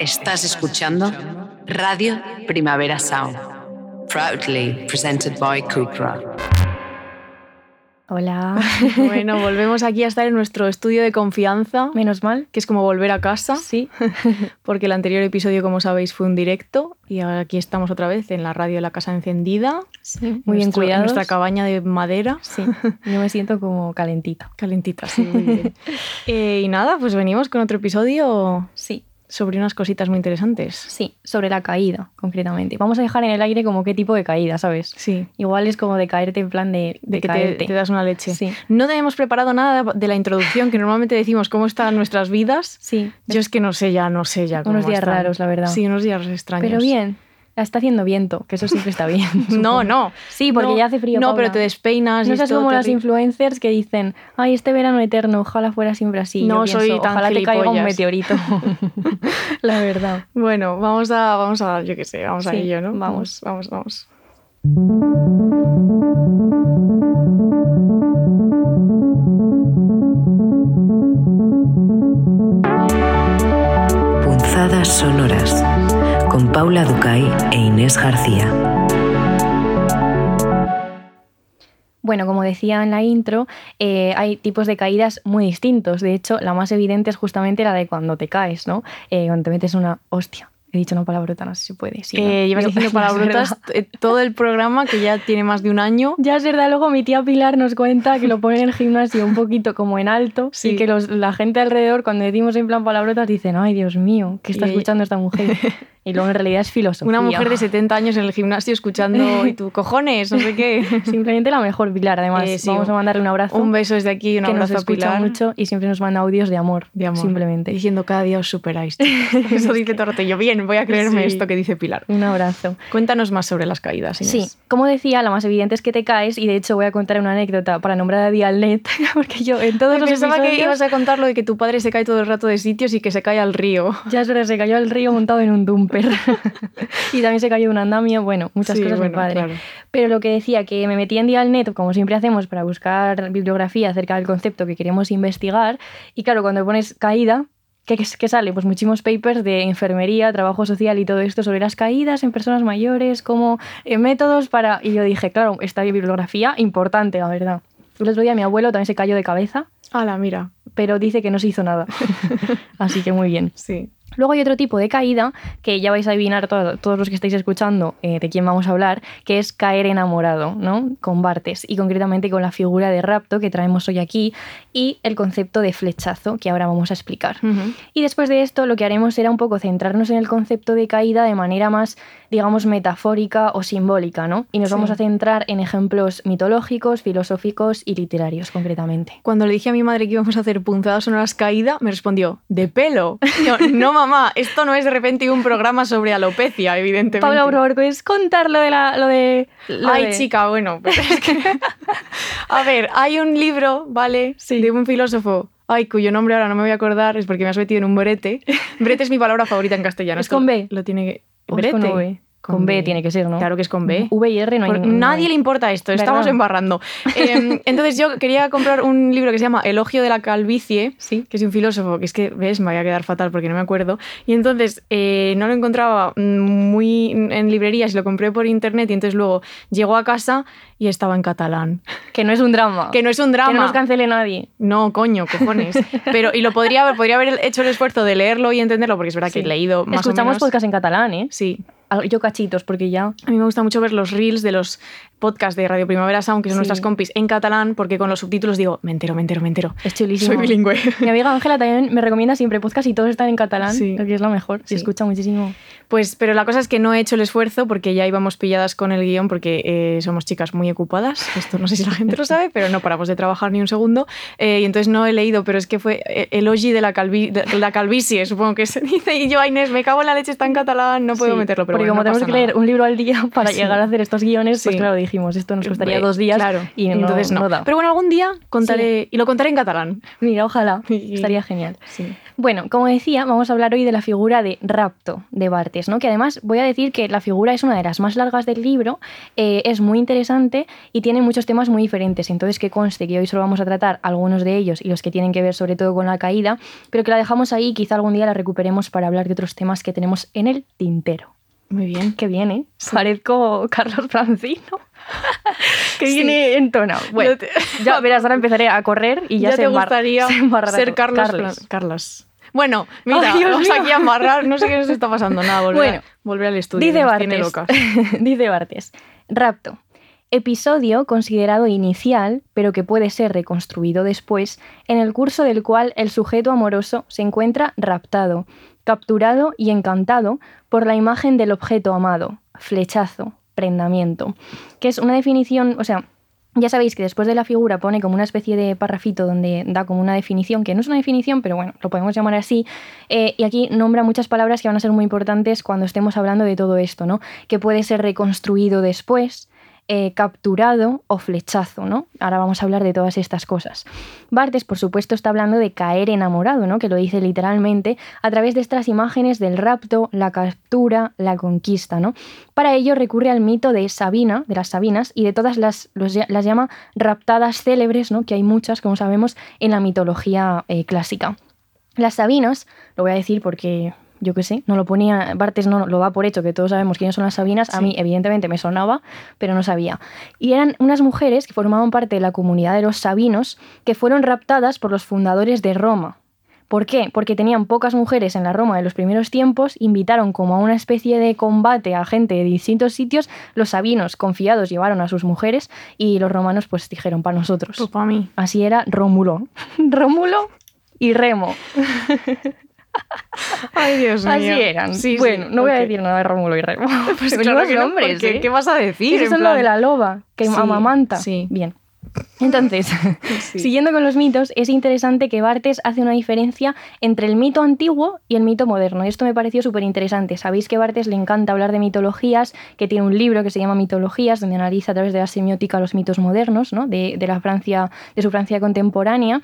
Estás escuchando Radio Primavera Sound, proudly presented by Cupra. Hola. Bueno, volvemos aquí a estar en nuestro estudio de confianza, Menos mal. que es como volver a casa, Sí. porque el anterior episodio, como sabéis, fue un directo y ahora aquí estamos otra vez en la radio de la casa encendida. sí. Muy bien en cuidados. Nuestra cabaña de madera. Sí. Yo me siento como calentita. Calentita, sí, muy bien. Eh, y nada, pues venimos con otro episodio Sí. Sobre unas cositas muy interesantes. Sí. Sobre la caída, concretamente. Vamos a dejar en el aire como qué tipo de caída, ¿sabes? Sí, Igual es como de caerte en plan de, de, de que te, caerte. te das una leche. Sí. No te hemos preparado nada de la introducción, que normalmente decimos cómo están nuestras vidas. Sí. Yo es que no sé ya, no sé ya cómo Unos días están. raros, la verdad. Sí, unos días extraños. Pero bien. Está haciendo viento, que eso siempre está bien. No, no. Sí, porque No, ya hace frío. No, Paula. pero te despeinas. No seas como las influencers que dicen, ay, este verano eterno, ojalá fuera siempre así. No Yo soy pienso, tan Ojalá te caiga un gilipollas". meteorito. la verdad. Bueno, vamos a, vamos a, yo qué sé, vamos a Sí, ello, ¿no? vamos. vamos, vamos. Punzadas sonoras con Paula Ducay e Inés García. Bueno, como decía en la intro, eh, hay tipos de caídas muy distintos. De hecho, la más evidente es justamente la de cuando te caes, ¿no? Eh, cuando te metes una hostia. He dicho una palabrota, no sé si se puede. sí, ¿no? Eh, llevas diciendo no, es palabrotas todo el programa, que ya tiene más de un año. Ya es verdad, luego mi tía Pilar nos cuenta que lo pone en el gimnasio un poquito como en alto Sí. y que los- la gente alrededor cuando decimos en plan palabrotas dicen, ay Dios mío, ¿qué está escuchando esta mujer? Y luego en realidad es filosofía. Una mujer de 70 años en el gimnasio escuchando y tú, cojones, no sé qué. Simplemente la mejor Pilar, además. Eh, sí, Vamos a mandarle un abrazo. Un beso desde aquí, un que nos abrazo a escucha Pilar. mucho y siempre nos manda audios de amor. De amor. Simplemente. Diciendo cada día os superáis. Eso dice. Yo, bien, voy a creerme Sí. esto que dice Pilar. Un abrazo. Cuéntanos más sobre las caídas, Inés. Sí, como decía, la más evidente es que te caes y de hecho voy a contar una anécdota para nombrar a Dialnet, porque yo en todos Ay, los pensaba que ibas a contar lo de que tu padre se cae todo el rato de sitios y que se cae al río. Ya es verdad, se cayó al río montado en un y también se cayó un andamio, bueno, muchas Sí, cosas bueno, padre. claro. Pero lo que decía, que me metí en Dialnet, como siempre hacemos, para buscar bibliografía acerca del concepto que queremos investigar. Y claro, cuando pones caída, ¿qué, qué sale? Pues muchísimos papers de enfermería, trabajo social y todo esto sobre las caídas en personas mayores, como eh, métodos para... Y yo dije, claro, esta bibliografía importante, la verdad. El otro día mi abuelo también se cayó de cabeza, Hala, mira. pero dice que no se hizo nada. Así que muy bien. Sí. Luego hay otro tipo de caída que ya vais a adivinar todo- todos los que estáis escuchando eh, de quién vamos a hablar, que es caer enamorado, ¿no? Con Bartes y concretamente con la figura de rapto que traemos hoy aquí y el concepto de flechazo que ahora vamos a explicar. Y después de esto lo que haremos será un poco centrarnos en el concepto de caída de manera más, digamos, metafórica o simbólica, ¿no? Y nos Sí. vamos a centrar en ejemplos mitológicos, filosóficos y literarios concretamente. Cuando le dije a mi madre que íbamos a hacer punzadas sonoras caída, me respondió, ¿de pelo? Yo, no, mamá, esto no es de repente un programa sobre alopecia, evidentemente. Pablo, por favor, ¿puedes contar lo de la... Lo de, lo Ay, de- chica, bueno. pero es que- A ver, hay un libro, ¿vale? De un filósofo. Ay, cuyo nombre ahora no me voy a acordar, es porque me has metido en un brete. Brete es mi palabra favorita en castellano. ¿Es con B? Lo tiene que... ¿O es con B tiene que ser, ¿no? Claro que es con B. V y R no hay Por- ningún- nadie le importa esto, estamos embarrando. Eh, entonces yo quería comprar un libro que se llama Elogio de la calvicie, Sí. que es un filósofo, que es que, ves, me voy a quedar fatal porque no me acuerdo. Y entonces eh, no lo encontraba mm, muy en librerías, lo compré por internet y entonces luego llegó a casa y estaba en catalán. Que no es un drama. Que no es un drama. Que no nos cancele nadie. No, coño, cojones. Pero, y lo podría, haber- podría haber hecho el esfuerzo de leerlo y entenderlo, porque es verdad que he leído más o Escuchamos menos. podcast en catalán, ¿eh? Sí, Al- Yo cachitos, porque ya... a mí me gusta mucho ver los reels de los podcasts de Radio Primavera Sound, que son Sí. nuestras compis, en catalán, porque con los subtítulos digo, me entero, me entero, me entero. Es chulísimo. Soy bilingüe. Mi amiga Ángela también me recomienda siempre podcast y todos están en catalán, Sí. que es lo mejor. Sí. Se escucha muchísimo. Pues, pero la cosa es que no he hecho el esfuerzo porque ya íbamos pilladas con el guion porque eh, somos chicas muy ocupadas. Esto no sé si la gente lo sabe, pero no paramos de trabajar ni un segundo. Eh, y entonces no he leído, pero es que fue eh, Elogi de la, calvi de la calvicie, supongo que se dice. Y yo, "Ay, Inés, me cago en la leche, está en catalán, no puedo Sí, meterlo. Pero porque bueno, como no tenemos que leer un libro al día para Sí. llegar a hacer estos guiones, pues Sí. claro, dijimos, esto nos costaría dos días Claro, y no, entonces no. Pero bueno, algún día contaré, y lo contaré en catalán. Mira, ojalá, estaría genial. Sí. Bueno, como decía, vamos a hablar hoy de la figura de Rapto de Bartes, ¿no? que además voy a decir que la figura es una de las más largas del libro, eh, es muy interesante y tiene muchos temas muy diferentes. Entonces, que conste que hoy solo vamos a tratar algunos de ellos y los que tienen que ver sobre todo con la caída, pero que la dejamos ahí y quizá algún día la recuperemos para hablar de otros temas que tenemos en el tintero. Muy bien. Que viene, parezco Carlos Francino. que Sí. viene entonado. Bueno, te- ya verás, ahora empezaré a correr y ya, ya se te gustaría se ser. Carlos. Carlos. Bueno, mira, Dios vamos mío. aquí a amarrar, no sé qué nos está pasando, nada, volver, Bueno, volver al estudio. Dice Bartes. locas. Dice Bartes. Rapto. Episodio considerado inicial, pero que puede ser reconstruido después, en el curso del cual el sujeto amoroso se encuentra raptado, capturado y encantado por la imagen del objeto amado, flechazo, prendamiento, que es una definición, o sea, ya sabéis que después de la figura pone como una especie de parrafito donde da como una definición, que no es una definición, pero bueno, lo podemos llamar así. eh, y aquí nombra muchas palabras que van a ser muy importantes cuando estemos hablando de todo esto, ¿no? Que puede ser reconstruido después, eh, capturado o flechazo, ¿no? Ahora vamos a hablar de todas estas cosas. Bartes, por supuesto, está hablando de caer enamorado, ¿no? Que lo dice literalmente a través de estas imágenes del rapto, la captura, la conquista, ¿no? Para ello recurre al mito de Sabina, de las Sabinas, y de todas las, las llama raptadas célebres, ¿no? Que hay muchas, como sabemos, en la mitología eh, clásica. Las Sabinas, lo voy a decir porque yo qué sé, no lo ponía, Bartes no lo va por hecho, que todos sabemos quiénes son las Sabinas, a mí evidentemente me sonaba, pero no sabía. Y eran unas mujeres que formaban parte de la comunidad de los Sabinos, que fueron raptadas por los fundadores de Roma. ¿Por qué? Porque tenían pocas mujeres en la Roma de los primeros tiempos, invitaron como a una especie de combate a gente de distintos sitios, los sabinos confiados llevaron a sus mujeres y los romanos pues dijeron para nosotros. Pues para mí. Así era Rómulo. Rómulo y Remo. Ay, Dios mío. Así eran. Sí, sí, bueno, no voy a decir nada de Rómulo y Remo. Pues claro que no, nombres, ¿eh? ¿qué vas a decir? Eso es lo de la loba, que Sí, amamanta. sí. Bien. Entonces, Sí. siguiendo con los mitos, es interesante que Bartes hace una diferencia entre el mito antiguo y el mito moderno. Y esto me pareció súper interesante. Sabéis que a Bartes le encanta hablar de mitologías, que tiene un libro que se llama Mitologías, donde analiza a través de la semiótica los mitos modernos, ¿no? de, de la Francia, de su Francia contemporánea.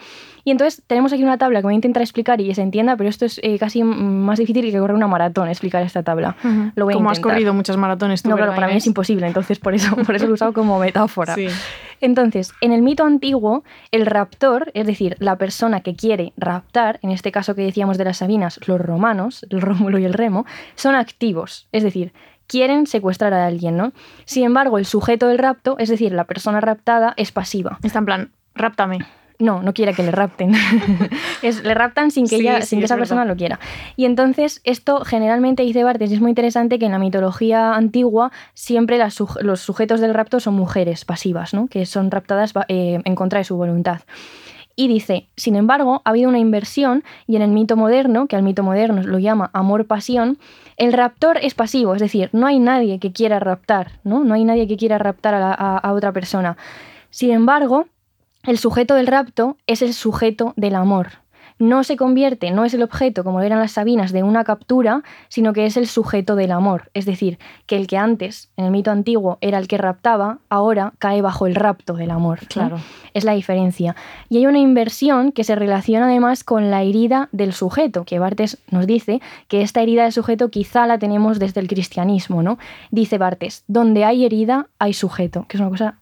Y entonces tenemos aquí una tabla que voy a intentar explicar y que se entienda, pero esto es eh, casi más difícil que correr una maratón, explicar esta tabla. Lo voy a Como has corrido muchas maratones tú, No, claro, ¿verdad, para mí es imposible, entonces por eso, por eso lo he usado como metáfora. Sí. Entonces, en el mito antiguo, el raptor, es decir, la persona que quiere raptar, en este caso que decíamos de las Sabinas, los romanos, el Rómulo y el Remo, son activos, es decir, quieren secuestrar a alguien, ¿no? Sin embargo, el sujeto del rapto, es decir, la persona raptada, es pasiva. Está en plan, ráptame. No, no quiere que le rapten. es, le raptan sin que, Sí, ella, sí, sin que es esa persona lo quiera. Y entonces, esto generalmente dice Bartes, y es muy interesante que en la mitología antigua siempre las los sujetos del rapto son mujeres pasivas, ¿no? que son raptadas eh, en contra de su voluntad. Y dice, sin embargo, ha habido una inversión y en el mito moderno, que al mito moderno lo llama amor-pasión, el raptor es pasivo, es decir, no hay nadie que quiera raptar, ¿no? No hay nadie que quiera raptar a, la- a- a otra persona. Sin embargo, el sujeto del rapto es el sujeto del amor. No se convierte, no es el objeto, como eran las Sabinas, de una captura, sino que es el sujeto del amor. Es decir, que el que antes, en el mito antiguo, era el que raptaba, ahora cae bajo el rapto del amor. ¿no? Claro. Es la diferencia. Y hay una inversión que se relaciona además con la herida del sujeto, que Bartes nos dice que esta herida del sujeto quizá la tenemos desde el cristianismo, ¿no? Dice Bartes, donde hay herida hay sujeto, que es una cosa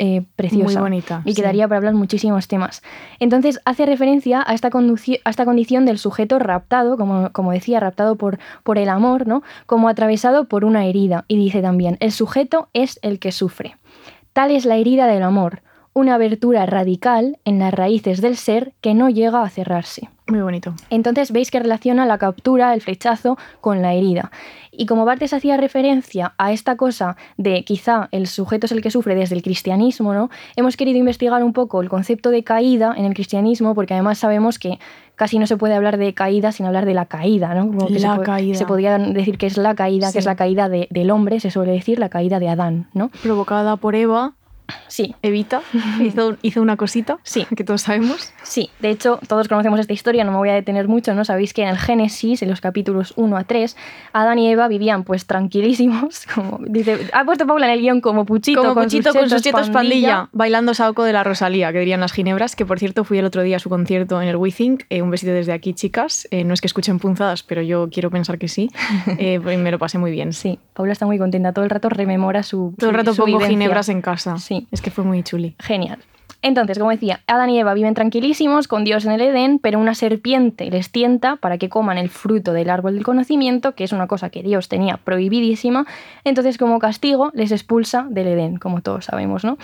eh, preciosa. Muy bonita, Y sí. quedaría para hablar muchísimos temas. Entonces hace referencia a esta, conduci- a esta condición del sujeto raptado, como, como decía, raptado por, por el amor, ¿no? Como atravesado por una herida. Y dice también, el sujeto es el que sufre. Tal es la herida del amor, una abertura radical en las raíces del ser que no llega a cerrarse. Muy bonito. Entonces veis que relaciona la captura, el flechazo con la herida. Y como Bartes hacía referencia a esta cosa de quizá el sujeto es el que sufre desde el cristianismo, ¿no? Hemos querido investigar un poco el concepto de caída en el cristianismo, porque además sabemos que casi no se puede hablar de caída sin hablar de la caída, ¿no? Como que La se, caída. se podría decir que es la caída, Sí. que es la caída de- del hombre, se suele decir la caída de Adán, ¿no? Provocada por Eva Sí, Evita hizo, hizo una cosita Sí. que todos sabemos. Sí, de hecho, todos conocemos esta historia, no me voy a detener mucho, ¿no? Sabéis que en el Génesis, en los capítulos 1 a 3, Adán y Eva vivían pues tranquilísimos, como dice, ha puesto Paula en el guion como Puchito, Como con Puchito sus con sus chetos chetos pandilla, bailando Saoco de la Rosalía, que dirían las ginebras, que por cierto fui el otro día a su concierto en el WeThink. Eh, un besito desde aquí, chicas. Eh, no es que escuchen punzadas, pero yo quiero pensar que sí. Eh, me lo pasé muy bien. Sí, Paula está muy contenta, todo el rato rememora su Todo el su- rato su pongo vivencia. ginebras en casa. Sí. Es que fue muy chuli. Genial. Entonces, como decía, Adán y Eva viven tranquilísimos con Dios en el Edén, pero una serpiente les tienta para que coman el fruto del árbol del conocimiento, que es una cosa que Dios tenía prohibidísima. Entonces, como castigo, les expulsa del Edén, como todos sabemos, ¿no?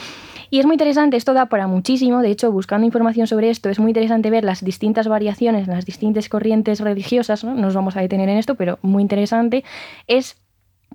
Y es muy interesante, esto da para muchísimo. De hecho, buscando información sobre esto, es muy interesante ver las distintas variaciones, las distintas corrientes religiosas, ¿no? No nos vamos a detener en esto, pero muy interesante. Es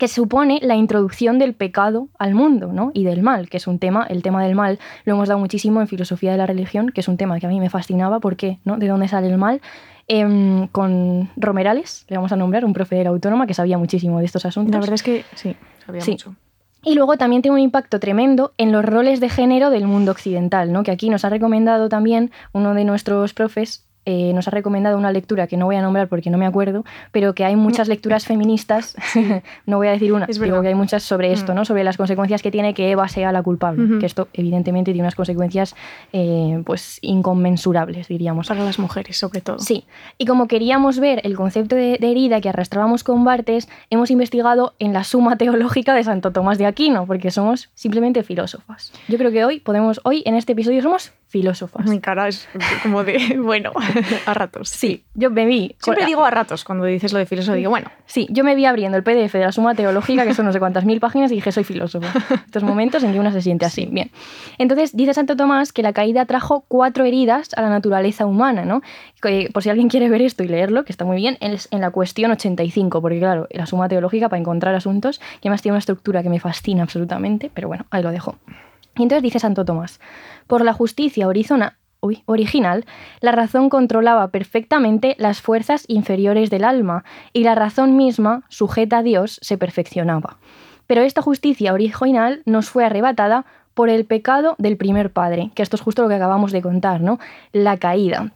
que supone la introducción del pecado al mundo, ¿no? Y del mal, que es un tema, el tema del mal lo hemos dado muchísimo en filosofía de la religión, que es un tema que a mí me fascinaba, ¿por qué? ¿no? ¿De dónde sale el mal? Em, con Romerales, le vamos a nombrar, un profe de la autónoma que sabía muchísimo de estos asuntos. La verdad es que sí, sabía Sí. mucho. Y luego también tiene un impacto tremendo en los roles de género del mundo occidental, ¿no? que aquí nos ha recomendado también uno de nuestros profes. Eh, nos ha recomendado una lectura que no voy a nombrar porque no me acuerdo, pero que hay muchas lecturas feministas, no voy a decir una, digo que hay muchas sobre esto, Mm. ¿no? sobre las consecuencias que tiene que Eva sea la culpable, Ujú. que esto evidentemente tiene unas consecuencias eh, pues inconmensurables, diríamos. Para las mujeres, sobre todo. Sí, y como queríamos ver el concepto de, de herida que arrastrábamos con Bartes, hemos investigado en la suma teológica de Santo Tomás de Aquino, porque somos simplemente filósofas. Yo creo que hoy podemos, hoy en este episodio somos filósofas. Mi cara es como de, bueno, a ratos. Sí, yo me vi. Siempre digo a ratos cuando dices lo de filósofo, digo, bueno, Sí, yo me vi abriendo el PDF de la suma teológica, que son no sé cuántas mil páginas, y dije, soy filósofo. Estos momentos en que una se siente así. Bien. Entonces, dice Santo Tomás que la caída trajo cuatro heridas a la naturaleza humana, ¿no? Por si alguien quiere ver esto y leerlo, que está muy bien, es en la cuestión 85, porque claro, la suma teológica para encontrar asuntos, que además tiene una estructura que me fascina absolutamente, pero bueno, ahí lo dejo. Y entonces dice Santo Tomás, por la justicia original, la razón controlaba perfectamente las fuerzas inferiores del alma y la razón misma, sujeta a Dios, se perfeccionaba. Pero esta justicia original nos fue arrebatada por el pecado del primer padre, que esto es justo lo que acabamos de contar, ¿no? La caída.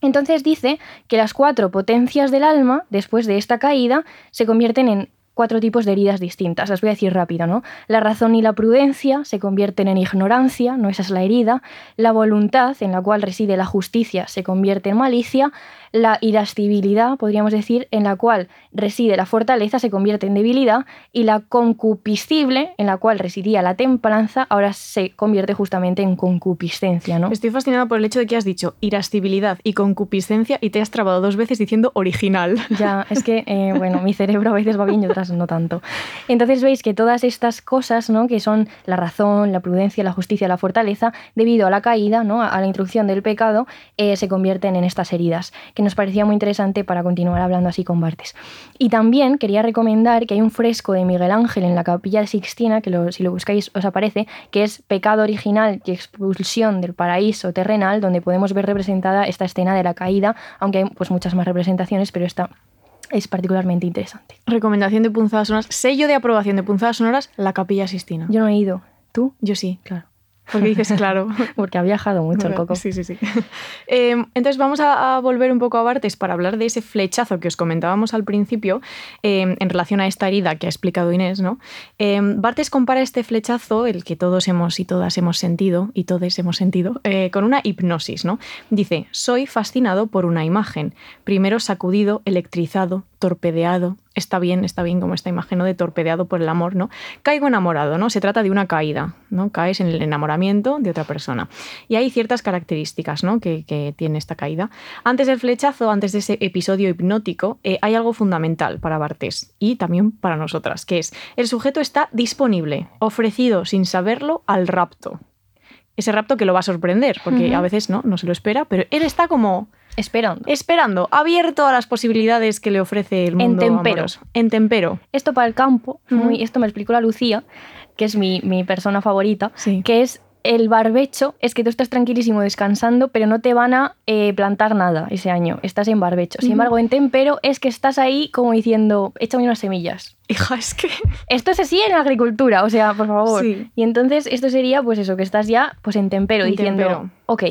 Entonces dice que las cuatro potencias del alma, después de esta caída, se convierten en cuatro tipos de heridas distintas. Las voy a decir rápido, ¿no? La razón y la prudencia se convierten en ignorancia, no esa es la herida. La voluntad, en la cual reside la justicia, se convierte en malicia. La irascibilidad, podríamos decir, en la cual reside la fortaleza, se convierte en debilidad. Y la concupiscible, en la cual residía la templanza, ahora se convierte justamente en concupiscencia, ¿no? estoy fascinada por el hecho de que has dicho irascibilidad y concupiscencia y te has trabado dos veces diciendo original. Ya, es que, eh, bueno, mi cerebro a veces va bien y otras no tanto. Entonces veis que todas estas cosas, ¿no? que son la razón, la prudencia, la justicia, la fortaleza, debido a la caída, ¿no? a la introducción del pecado, eh, se convierten en estas heridas, que nos parecía muy interesante para continuar hablando así con Bartes. Y también quería recomendar que hay un fresco de Miguel Ángel en la capilla de Sixtina, que si lo buscáis os aparece, que es Pecado original y expulsión del paraíso terrenal, donde podemos ver representada esta escena de la caída, aunque hay pues, muchas más representaciones, pero esta es particularmente interesante. Recomendación de punzadas sonoras, sello de aprobación de punzadas sonoras, la capilla Sistina. Yo no he ido. ¿Tú? Yo sí, Claro. Porque dices claro. Porque ha viajado mucho el coco. Sí, sí, sí. Eh, entonces vamos a, a volver un poco a Bartes para hablar de ese flechazo que os comentábamos al principio eh, en relación a esta herida que ha explicado Inés, ¿no? Eh, Bartes compara este flechazo, el que todos hemos y todas hemos sentido, y todos hemos sentido, eh, con una hipnosis, ¿no? Dice, soy fascinado por una imagen, primero sacudido, electrizado, torpedeado, está bien, está bien como esta imagen ¿no? de torpedeado por el amor, ¿no? Caigo enamorado, ¿no? Se trata de una caída, ¿no? Caes en el enamoramiento de otra persona. Y hay ciertas características, ¿no? Que, que tiene esta caída. Antes del flechazo, antes de ese episodio hipnótico, eh, hay algo fundamental para Bartés y también para nosotras, que es el sujeto está disponible, ofrecido sin saberlo al rapto. Ese rapto que lo va a sorprender, porque a veces no, no se lo espera, pero él está como Esperando. esperando, abierto a las posibilidades que le ofrece el mundo tempero. amoroso. En tempero. Esto para el campo, muy, esto me explicó la Lucía, que es mi, mi persona favorita, Sí. que es el barbecho es que tú estás tranquilísimo descansando, pero no te van a eh, plantar nada ese año. Estás en barbecho. Sin embargo, en tempero es que estás ahí como diciendo, échame unas semillas. Hija, es que... Esto es así en la agricultura, o sea, por favor. Sí. Y entonces esto sería, pues eso, que estás ya pues en tempero, En diciendo, tempero. ok,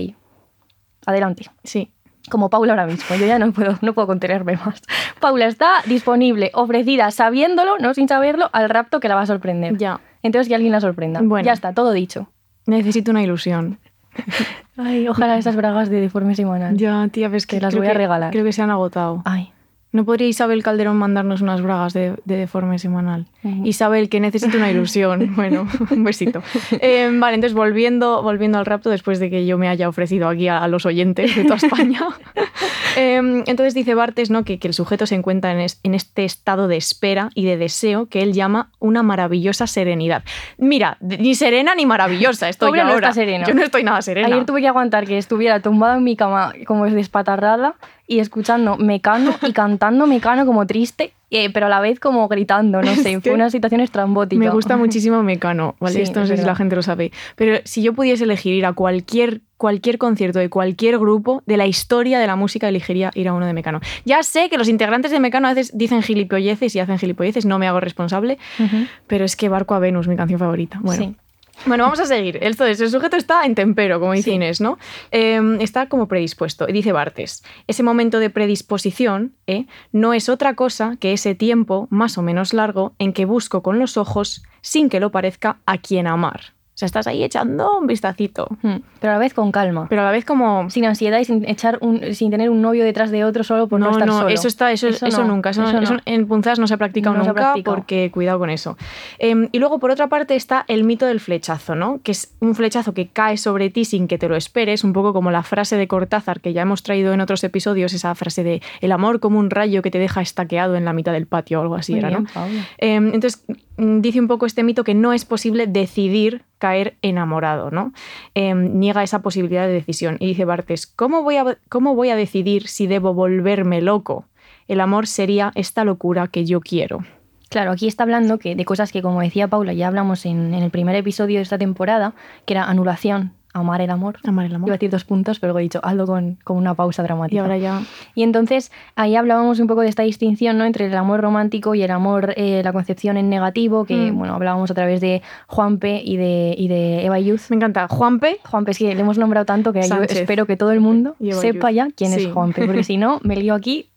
adelante. Sí. Como Paula ahora mismo, yo ya no puedo, no puedo contenerme más. Paula está disponible, ofrecida, sabiéndolo, no sin saberlo, al rapto que la va a sorprender. Ya. Entonces que alguien la sorprenda. Bueno. Ya está, todo dicho. Necesito una ilusión. Ay, ojalá esas bragas de deforme semanal. Ya, tía, ves que Te las voy a que- regalar. Creo que se han agotado. Ay. ¿No podría Isabel Calderón mandarnos unas bragas de, de deforme semanal? Isabel, que necesito una ilusión. Bueno, un besito. Eh, vale, entonces volviendo, volviendo al rapto, después de que yo me haya ofrecido aquí a, a los oyentes de toda España. eh, entonces dice Bartes ¿no? que, que el sujeto se encuentra en, es- en este estado de espera y de deseo que él llama una maravillosa serenidad. Mira, ni serena ni maravillosa estoy Pobre yo no ahora. está sereno. Yo no estoy nada serena. Ayer tuve que aguantar que estuviera tumbada en mi cama como despatarrada y escuchando Mecano y cantando Mecano como triste, eh, pero a la vez como gritando, no sé, fue una situación estrambótica. Me gusta muchísimo Mecano, ¿vale? Sí, Esto no es sé si verdad. la gente lo sabe. Pero si yo pudiese elegir ir a cualquier, cualquier concierto de cualquier grupo de la historia de la música, elegiría ir a uno de Mecano. Ya sé que los integrantes de Mecano a veces dicen gilipolleces y hacen gilipolleces, no me hago responsable, pero es que Barco a Venus, mi canción favorita. Bueno. Sí. Bueno, vamos a seguir. Entonces, el sujeto está en tempero, como dice Sí. Inés, ¿no? Eh, está como predispuesto. Y dice Bartes, ese momento de predisposición ¿eh? no es otra cosa que ese tiempo, más o menos largo, en que busco con los ojos, sin que lo parezca, a quien amar. O sea, estás ahí echando un vistacito. Ujú. Pero a la vez con calma. Pero a la vez como... sin ansiedad y sin, echar un, sin tener un novio detrás de otro solo por no, no, estar no, solo. eso está, eso, eso, no, nunca, eso, eso eso no. en punzadas no se ha practicado nunca porque cuidado con eso. Eh, y luego por otra parte está el mito del flechazo, ¿no? Que es un flechazo que cae sobre ti sin que te lo esperes, un poco como la frase de Cortázar que ya hemos traído en otros episodios, esa frase de el amor como un rayo que te deja estaqueado en la mitad del patio o algo así Muy era, bien, ¿no? Eh, entonces, dice un poco este mito que no es posible decidir caer enamorado, ¿no? Eh, niega esa posibilidad de decisión. Y dice Bartes, ¿cómo voy, a, ¿cómo voy a decidir si debo volverme loco? El amor sería esta locura que yo quiero. Claro, aquí está hablando que de cosas que, como decía Paula, ya hablamos en, en el primer episodio de esta temporada, que era anulación, amar el amor. Amar el Iba a amor. decir dos puntos, pero he dicho, hazlo con, con una pausa dramática. Y ahora ya... Y entonces ahí hablábamos un poco de esta distinción ¿no? entre el amor romántico y el amor, eh, la concepción en negativo, que Mm. bueno, hablábamos a través de Juanpe y de, y de Eva Youth. Me encanta. Juanpe, Juanpe, que le hemos nombrado tanto que yo espero que todo el mundo Eva sepa Youth. ya quién Sí. es Juanpe, porque si no, me lío aquí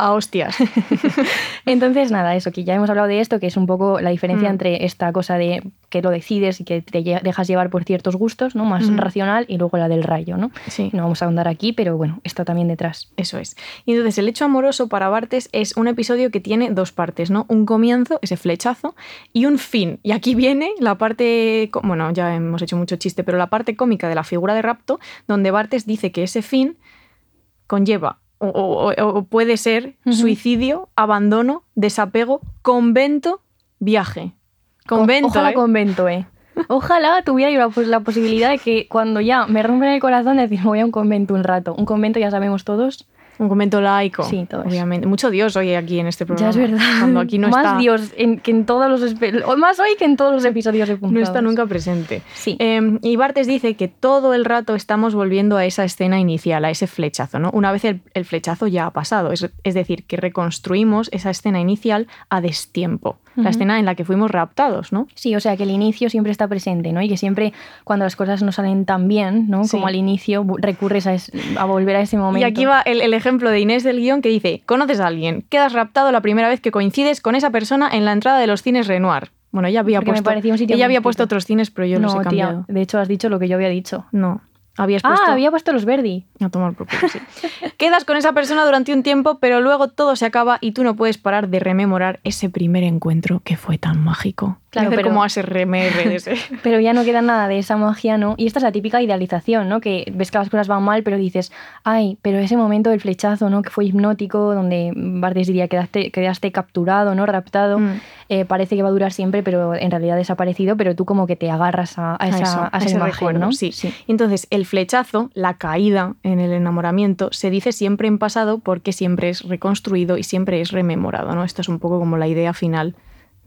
a hostias. Entonces, nada, eso, que ya hemos hablado de esto, que es un poco la diferencia Mm. entre esta cosa de que lo decides y que te dejas llevar por ciertos gustos, ¿no? Más Mm. racional, y luego la del rayo, ¿no? Sí. No vamos a ahondar aquí, pero bueno, está también detrás. Eso es. Y entonces el hecho amoroso para Bartes es un episodio que tiene dos partes, ¿no? Un comienzo, ese flechazo, y un fin. Y aquí viene la parte, bueno, ya hemos hecho mucho chiste, pero la parte cómica de la figura de rapto, donde Bartes dice que ese fin conlleva o, o- o- o puede ser suicidio, abandono, desapego, convento, viaje. Convento. Ojalá ¿eh? convento, ¿eh? Ojalá tuviera yo la, la posibilidad de que cuando ya me rompen el corazón decir me voy a un convento un rato. Un convento ya sabemos todos. Un convento laico. Sí, todo eso. Obviamente. Mucho Dios hoy aquí en este programa. Ya es verdad. Cuando aquí no más está, Dios en- que en todos los más hoy que en todos los episodios de no está nunca presente. Sí. Eh, y Bartes dice que todo el rato estamos volviendo a esa escena inicial, a ese flechazo, ¿no? Una vez el, el flechazo ya ha pasado, es, es decir, que reconstruimos esa escena inicial a destiempo, La escena en la que fuimos raptados, ¿no? Sí, o sea que el inicio siempre está presente, ¿no? Y que siempre cuando las cosas no salen tan bien, ¿no? Sí. Como al inicio, recurres a, es- a volver a ese momento. Y aquí va el, el ejemplo de Inés del guion que dice, conoces a alguien, quedas raptado la primera vez que coincides con esa persona en la entrada de los cines Renoir. Bueno, ella había Porque puesto, parecía un sitio ella había puesto otros cines, pero yo los he no, cambiado. tía, de hecho has dicho lo que yo había dicho. No, habías puesto... Ah, había puesto los Verdi. A tomar por culo, sí. Quedas con esa persona durante un tiempo, pero luego todo se acaba y tú no puedes parar de rememorar ese primer encuentro que fue tan mágico. Claro, pero- como ese. Pero ya no queda nada de esa magia, ¿no? Y esta es la típica idealización, ¿no? Que ves que las cosas van mal, pero dices, ay, pero ese momento del flechazo, ¿no? Que fue hipnótico, donde Bartes diría, quedaste, quedaste capturado, ¿no? Raptado. Mm. Eh, parece que va a durar siempre, pero en realidad ha desaparecido, pero tú como que te agarras a, a esa, eso, a esa ese imagen, recuerdo, ¿no? sí. Y Entonces, el flechazo, la caída en el enamoramiento, se dice siempre en pasado porque siempre es reconstruido y siempre es rememorado, ¿no? Esto es un poco como la idea final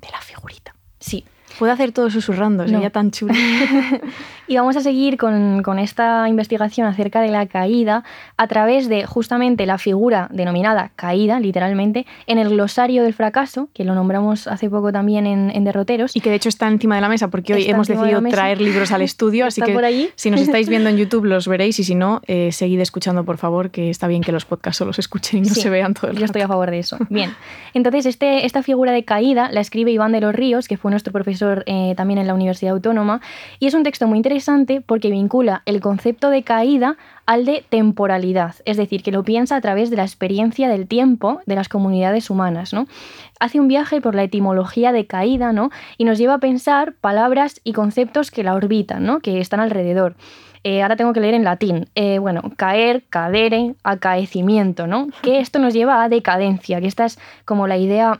de la figurita. Sí. Puede hacer todo susurrando, sería tan chulo. y vamos a seguir con, con, esta investigación acerca de la caída a través de justamente la figura denominada caída, literalmente, en el glosario del fracaso, que lo nombramos hace poco también en, en Derroteros. Y que de hecho está encima de la mesa, porque hoy hemos decidido traer libros al estudio, así que por allí? si nos estáis viendo en YouTube los veréis y si no, eh, seguid escuchando, por favor, que está bien que los podcasts solo se escuchen y no se vean todo el Yo estoy a favor de eso. Bien, entonces este, esta figura de caída la escribe Iván de los Ríos, que fue nuestro profesor eh, también en la Universidad Autónoma, y es un texto muy interesante porque vincula el concepto de caída al de temporalidad, es decir, que lo piensa a través de la experiencia del tiempo de las comunidades humanas. ¿no? Hace un viaje por la etimología de caída ¿no? y nos lleva a pensar palabras y conceptos que la orbitan, ¿no? que están alrededor. Eh, ahora tengo que leer en latín. Eh, bueno, caer, cadere, acaecimiento, ¿no? Que esto nos lleva a decadencia, que esta es como la idea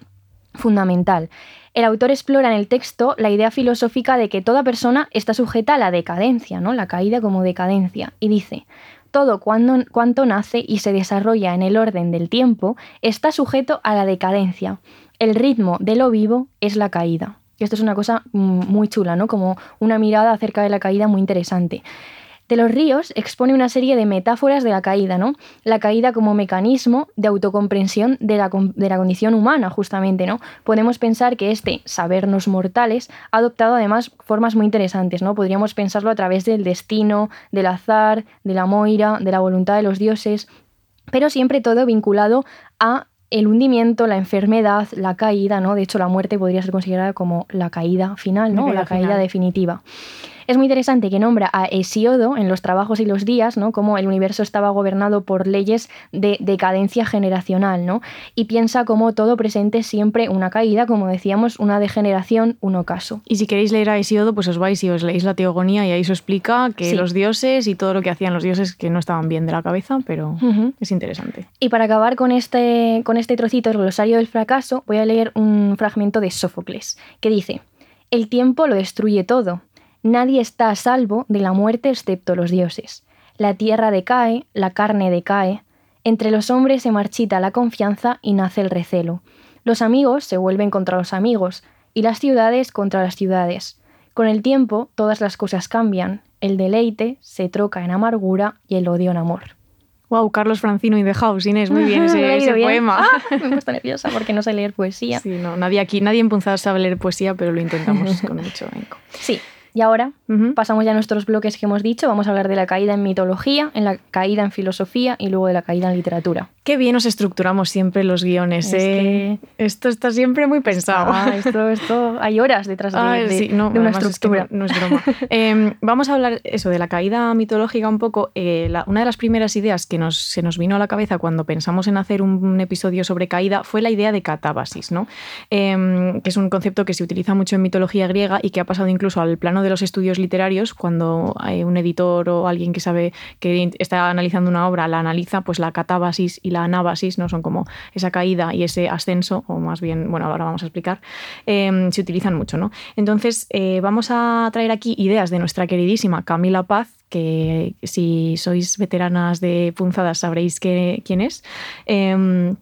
fundamental. El autor explora en el texto la idea filosófica de que toda persona está sujeta a la decadencia, ¿no? La caída como decadencia. Y dice, todo cuanto nace y se desarrolla en el orden del tiempo está sujeto a la decadencia. El ritmo de lo vivo es la caída. Esto es una cosa mm, muy chula, ¿no? Como una mirada acerca de la caída muy interesante de los ríos expone una serie de metáforas de la caída, ¿no? La caída como mecanismo de autocomprensión de la, de la, condición humana, justamente, ¿no? Podemos pensar que este sabernos mortales ha adoptado además formas muy interesantes, ¿no? Podríamos pensarlo a través del destino, del azar, de la moira, de la voluntad de los dioses, pero siempre todo vinculado a el hundimiento, la enfermedad, la caída, ¿no? De hecho, la muerte podría ser considerada como la caída final, ¿no? la caída definitiva. Es muy interesante que nombra a Hesiodo en los trabajos y los días, ¿no? Como el universo estaba gobernado por leyes de decadencia generacional, ¿no? Y piensa como todo presente siempre una caída, como decíamos, una degeneración, un ocaso. Y si queréis leer a Hesiodo, pues os vais y os leéis la Teogonía y ahí se explica que los dioses y todo lo que hacían los dioses que no estaban bien de la cabeza, pero es interesante. Y para acabar con este, con este trocito del glosario del fracaso, voy a leer un fragmento de Sófocles, que dice, el tiempo lo destruye todo Nadie está a salvo de la muerte excepto los dioses. La tierra decae, la carne decae, entre los hombres se marchita la confianza y nace el recelo. Los amigos se vuelven contra los amigos y las ciudades contra las ciudades. Con el tiempo todas las cosas cambian, el deleite se troca en amargura y el odio en amor. Wow, Carlos Francino y The House, Inés, muy bien ese, poema. Ah, me he puesto nerviosa porque no sé leer poesía. Sí, no, nadie aquí, nadie en Punzada sabe leer poesía, pero lo intentamos con mucho eco. Sí, y ahora pasamos ya a nuestros bloques que hemos dicho. Vamos a hablar de la caída en mitología, en la caída en filosofía y luego de la caída en literatura. Qué bien nos estructuramos siempre los guiones. ¿eh? Esto está siempre muy pensado. Ah, esto, esto, hay horas detrás de, una estructura. no, es broma. Em, vamos a hablar eso de la caída mitológica un poco. Eh, una de las primeras ideas que nos, se nos vino a la cabeza cuando pensamos en hacer un, episodio sobre caída fue la idea de catábasis, ¿no? Em, que es un concepto que se utiliza mucho en mitología griega y que ha pasado incluso al plano de los estudios literarios, cuando hay un editor o alguien que sabe que está analizando una obra, la analiza, pues la catábasis y la anábasis, ¿no? Son como esa caída y ese ascenso, o más bien, bueno, ahora vamos a explicar, em, se utilizan mucho, ¿no? Entonces, eh, vamos a traer aquí ideas de nuestra queridísima Camila Paz, que si sois veteranas de punzadas sabréis quién es. Em,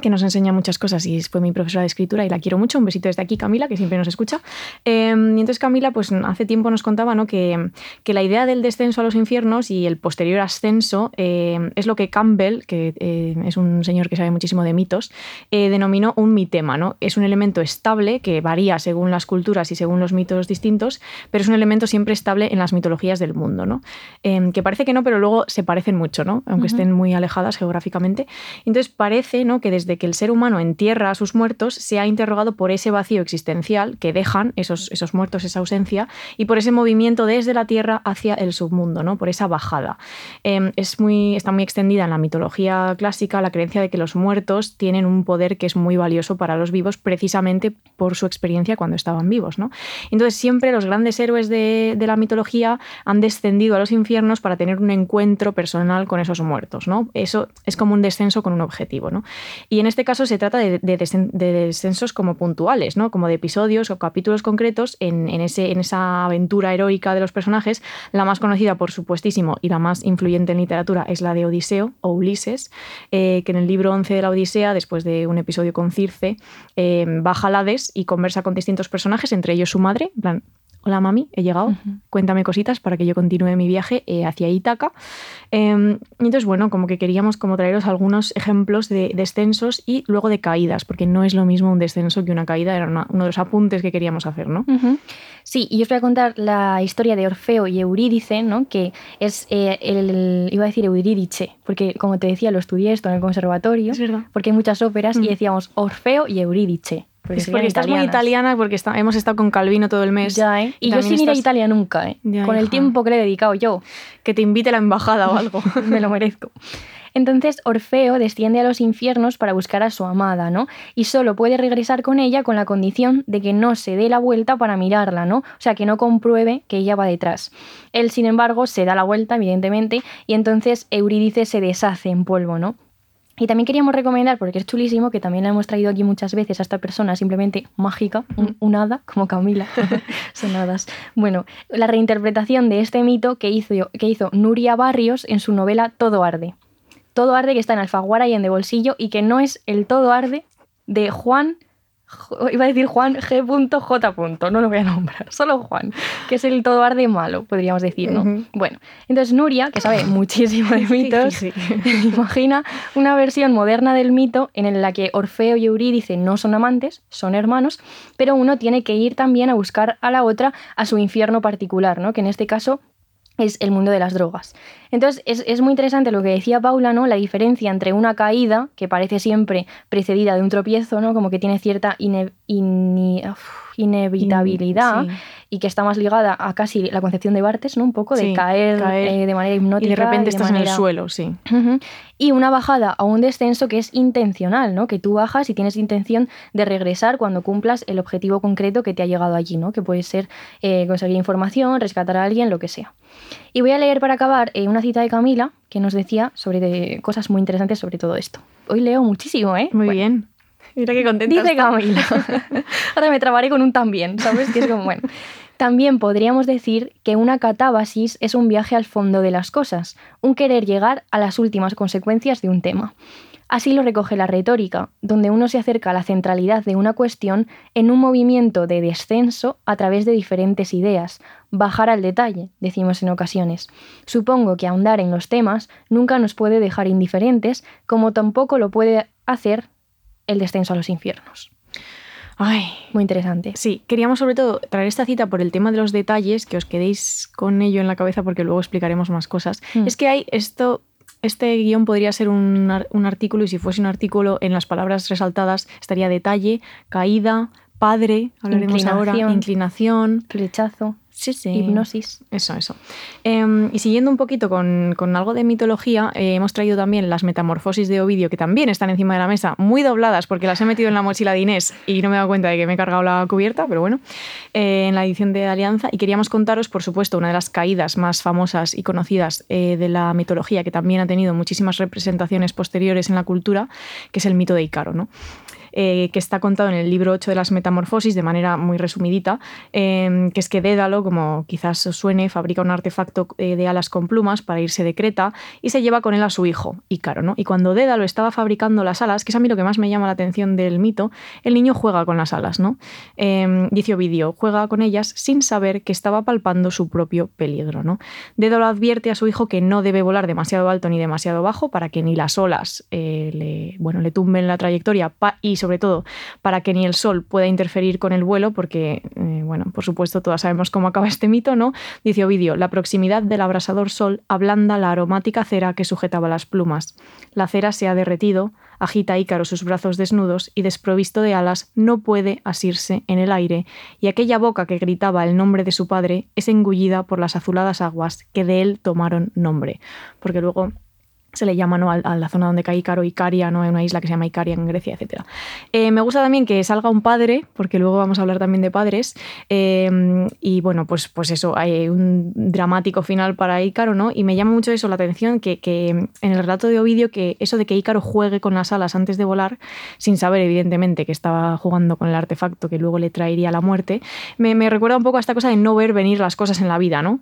que nos enseña muchas cosas y fue mi profesora de escritura y la quiero mucho. Un besito desde aquí, Camila, que siempre nos escucha. Em, y entonces Camila, pues hace tiempo nos contaba ¿no? que, que, la idea del descenso a los infiernos y el posterior ascenso em, es lo que Campbell, que eh, es un señor que sabe muchísimo de mitos, eh, denominó un mitema. ¿no? Es un elemento estable que varía según las culturas y según los mitos distintos, pero es un elemento siempre estable en las mitologías del mundo. ¿no? Em, que parece que no, pero luego se parecen mucho, ¿no? aunque estén muy alejadas geográficamente. Entonces parece ¿no? que desde de que el ser humano entierra a sus muertos, se ha interrogado por ese vacío existencial que dejan esos, esos muertos, esa ausencia, y por ese movimiento desde la tierra hacia el submundo, ¿no? por esa bajada. Em, es muy, está muy extendida en la mitología clásica la creencia de que los muertos tienen un poder que es muy valioso para los vivos precisamente por su experiencia cuando estaban vivos. ¿no? Entonces siempre los grandes héroes de, de la mitología han descendido a los infiernos para tener un encuentro personal con esos muertos. ¿no? Eso es como un descenso con un objetivo. ¿no? Y en este caso se trata de, descensos como puntuales, ¿no? como de episodios o capítulos concretos en, ese, en esa aventura heroica de los personajes. La más conocida, por supuestísimo, y la más influyente en literatura es la de Odiseo o Ulises, eh, que en el libro 11 de la Odisea, después de un episodio con Circe, eh, baja al Hades y conversa con distintos personajes, entre ellos su madre, en plan, hola mami, he llegado, cuéntame cositas para que yo continúe mi viaje eh, hacia Ítaca. Em, entonces, bueno, como que queríamos como traeros algunos ejemplos de descensos y luego de caídas, porque no es lo mismo un descenso que una caída, era uno de los apuntes que queríamos hacer, ¿no? Sí, y os voy a contar la historia de Orfeo y Eurídice, ¿no? que es eh, el, iba a decir Eurídice, porque como te decía, lo estudié esto en el conservatorio, porque hay muchas óperas y mm. decíamos Orfeo y Eurídice. Porque, es porque estás muy italiana, porque hemos estado con Calvino todo el mes. Ya, ¿eh? Y, yo sin ir a Italia nunca, ¿eh? con el tiempo que le he dedicado yo. Que te invite a la embajada o algo. Me lo merezco. Entonces Orfeo desciende a los infiernos para buscar a su amada, ¿no? Y solo puede regresar con ella con la condición de que no se dé la vuelta para mirarla, ¿no? O sea, que no compruebe que ella va detrás. Él, sin embargo, se da la vuelta, evidentemente, y entonces Eurídice se deshace en polvo, ¿no? Y también queríamos recomendar, porque es chulísimo, que también la hemos traído aquí muchas veces a esta persona simplemente mágica, un, hada, como Camila. Son hadas. Bueno, la reinterpretación de este mito que hizo, que hizo Nuria Barrios en su novela Todo Arde. Todo Arde que está en Alfaguara y en De Bolsillo y que no es el Todo Arde de Juan iba a decir Juan G.J. No lo voy a nombrar, solo Juan, que es el todo arde malo, podríamos decir, ¿no? Bueno, entonces Nuria, que sabe muchísimo de mitos, imagina una versión moderna del mito en la que Orfeo y Eurídice no son amantes, son hermanos, pero uno tiene que ir también a buscar a la otra a su infierno particular, ¿no? Que en este caso es el mundo de las drogas. Entonces, es, muy interesante lo que decía Paula, ¿no? La diferencia entre una caída, que parece siempre precedida de un tropiezo, ¿no? Como que tiene cierta inevitabilidad y que está más ligada a casi la concepción de Bartes, ¿no? Un poco de caer, eh, de manera hipnótica. Y de repente estás en el suelo, sí. Y una bajada a un descenso que es intencional, ¿no? Que tú bajas y tienes intención de regresar cuando cumplas el objetivo concreto que te ha llegado allí, ¿no? Que puede ser eh, conseguir información, rescatar a alguien, lo que sea. Y voy a leer para acabar eh, una cita de Camila que nos decía sobre cosas muy interesantes sobre todo esto. Hoy leo muchísimo, ¿eh? Muy bien. Mira qué contenta. Dice Camila. Ahora me trabaré con un también, ¿sabes? Que es como, bueno. También podríamos decir que una catábasis es un viaje al fondo de las cosas, un querer llegar a las últimas consecuencias de un tema. Así lo recoge la retórica, donde uno se acerca a la centralidad de una cuestión en un movimiento de descenso a través de diferentes ideas, bajar al detalle, decimos en ocasiones. Supongo que ahondar en los temas nunca nos puede dejar indiferentes, como tampoco lo puede hacer el descenso a los infiernos. Ay, muy interesante. Sí, queríamos sobre todo traer esta cita por el tema de los detalles, que os quedéis con ello en la cabeza porque luego explicaremos más cosas. Mm. Es que hay esto, este guion podría ser un, artículo y si fuese un artículo en las palabras resaltadas estaría detalle, caída, padre, hablaremos ahora, inclinación, flechazo. Sí, sí. Hipnosis. Eso, eso. Em, y siguiendo un poquito con, algo de mitología, eh, hemos traído también las metamorfosis de Ovidio, que también están encima de la mesa, muy dobladas, porque las he metido en la mochila de Inés y no me he dado cuenta de que me he cargado la cubierta, pero bueno, eh, en la edición de Alianza. Y queríamos contaros, por supuesto, una de las caídas más famosas y conocidas eh, de la mitología, que también ha tenido muchísimas representaciones posteriores en la cultura, que es el mito de Icaro, ¿no? Eh, que está contado en el libro 8 de las Metamorfosis de manera muy resumidita, em, que es que Dédalo, como quizás suene, fabrica un artefacto eh, de alas con plumas para irse de Creta y se lleva con él a su hijo, Ícaro. ¿no? Y cuando Dédalo estaba fabricando las alas, que es a mí lo que más me llama la atención del mito, el niño juega con las alas. ¿no? Eh, dice Ovidio, juega con ellas sin saber que estaba palpando su propio peligro. ¿no? Dédalo advierte a su hijo que no debe volar demasiado alto ni demasiado bajo para que ni las olas le, bueno, le tumben la trayectoria y sobre todo para que ni el sol pueda interferir con el vuelo, porque, eh, bueno, por supuesto, todas sabemos cómo acaba este mito, ¿no? Dice Ovidio, la proximidad del abrasador sol ablanda la aromática cera que sujetaba las plumas. La cera se ha derretido, agita Ícaro sus brazos desnudos y desprovisto de alas no puede asirse en el aire, y aquella boca que gritaba el nombre de su padre es engullida por las azuladas aguas que de él tomaron nombre. Porque luego se le llama ¿no? a, a la zona donde cae Ícaro, Icaria, ¿no? Hay una isla que se llama Icaria en Grecia, etc. Eh, me gusta también que salga un padre, porque luego vamos a hablar también de padres. eh, y bueno, pues, pues eso, hay un dramático final para Ícaro, ¿no? Y me llama mucho eso la atención que, que en el relato de Ovidio, que eso de que Ícaro juegue con las alas antes de volar, sin saber evidentemente que estaba jugando con el artefacto que luego le traería la muerte, me, me recuerda un poco a esta cosa de no ver venir las cosas en la vida, ¿no?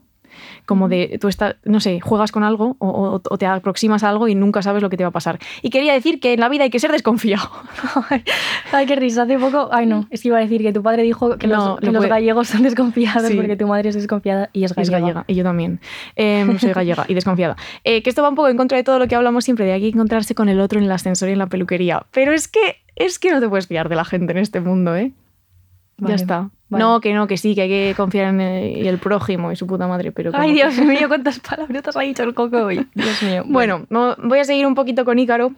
Como de tú estás, no sé, juegas con algo o, o- o te aproximas a algo y nunca sabes lo que te va a pasar. Y quería decir que en la vida hay que ser desconfiado. Ay, qué risa. Hace poco, ay no, es que iba a decir que tu padre dijo que, No, los, que lo los gallegos son desconfiados Sí. porque tu madre es desconfiada y es gallega. Es gallega, y yo también. Em, soy gallega y desconfiada. Eh, que esto va un poco en contra de todo lo que hablamos siempre, de hay que encontrarse con el otro en el ascensor y en la peluquería. Pero es que, es que no te puedes fiar de la gente en este mundo, ¿eh? Vale, ya está. vale. No, que no, que sí, que hay que confiar en el, prójimo y su puta madre, pero... Ay, que- Dios mío, cuántas palabrotas ha dicho el coco hoy. Dios mío. Bueno, no- voy a seguir un poquito con Ícaro.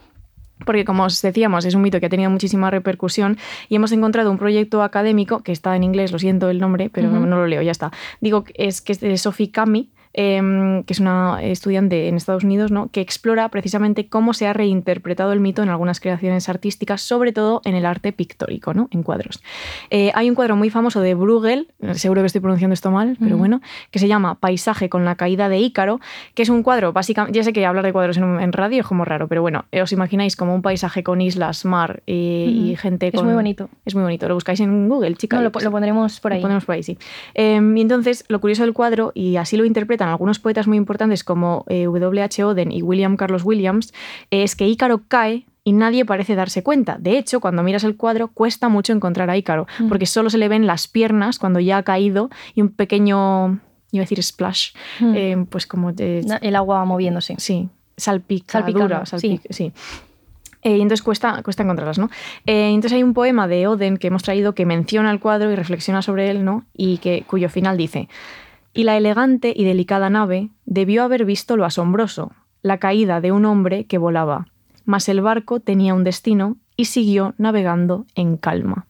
Porque como os decíamos, es un mito que ha tenido muchísima repercusión y hemos encontrado un proyecto académico que está en inglés, lo siento el nombre, pero no lo leo, ya está. Digo, es que es de Sophie Cami, em, que es una estudiante en Estados Unidos, ¿no? que explora precisamente cómo se ha reinterpretado el mito en algunas creaciones artísticas, sobre todo en el arte pictórico, ¿no? en cuadros. Eh, hay un cuadro muy famoso de Bruegel, seguro que estoy pronunciando esto mal, pero bueno, que se llama Paisaje con la caída de Ícaro, que es un cuadro, básicamente, ya sé que hablar de cuadros en, en radio es como raro, pero bueno, eh, os imagináis como un paisaje con islas, mar eh, y gente Es con... muy bonito. Es muy bonito, lo buscáis en Google, chicas. No, lo, lo pondremos por ahí. Lo ponemos por ahí, sí. Eh, y entonces, lo curioso del cuadro, y así lo interpretan algunos poetas muy importantes como eh, W.H. Oden y William Carlos Williams, es que Ícaro cae y nadie parece darse cuenta. De hecho, cuando miras el cuadro, cuesta mucho encontrar a Ícaro, Mm. porque solo se le ven las piernas cuando ya ha caído y un pequeño, iba a decir splash, Mm. eh, pues como de, El agua moviéndose. Sí, salpicadura, salpic- sí. Eh, y entonces cuesta, cuesta encontrarlas, ¿no? Eh, entonces hay un poema de Oden que hemos traído que menciona el cuadro y reflexiona sobre él, ¿no? Y que, cuyo final dice, y la elegante y delicada nave debió haber visto lo asombroso, la caída de un hombre que volaba, mas el barco tenía un destino y siguió navegando en calma.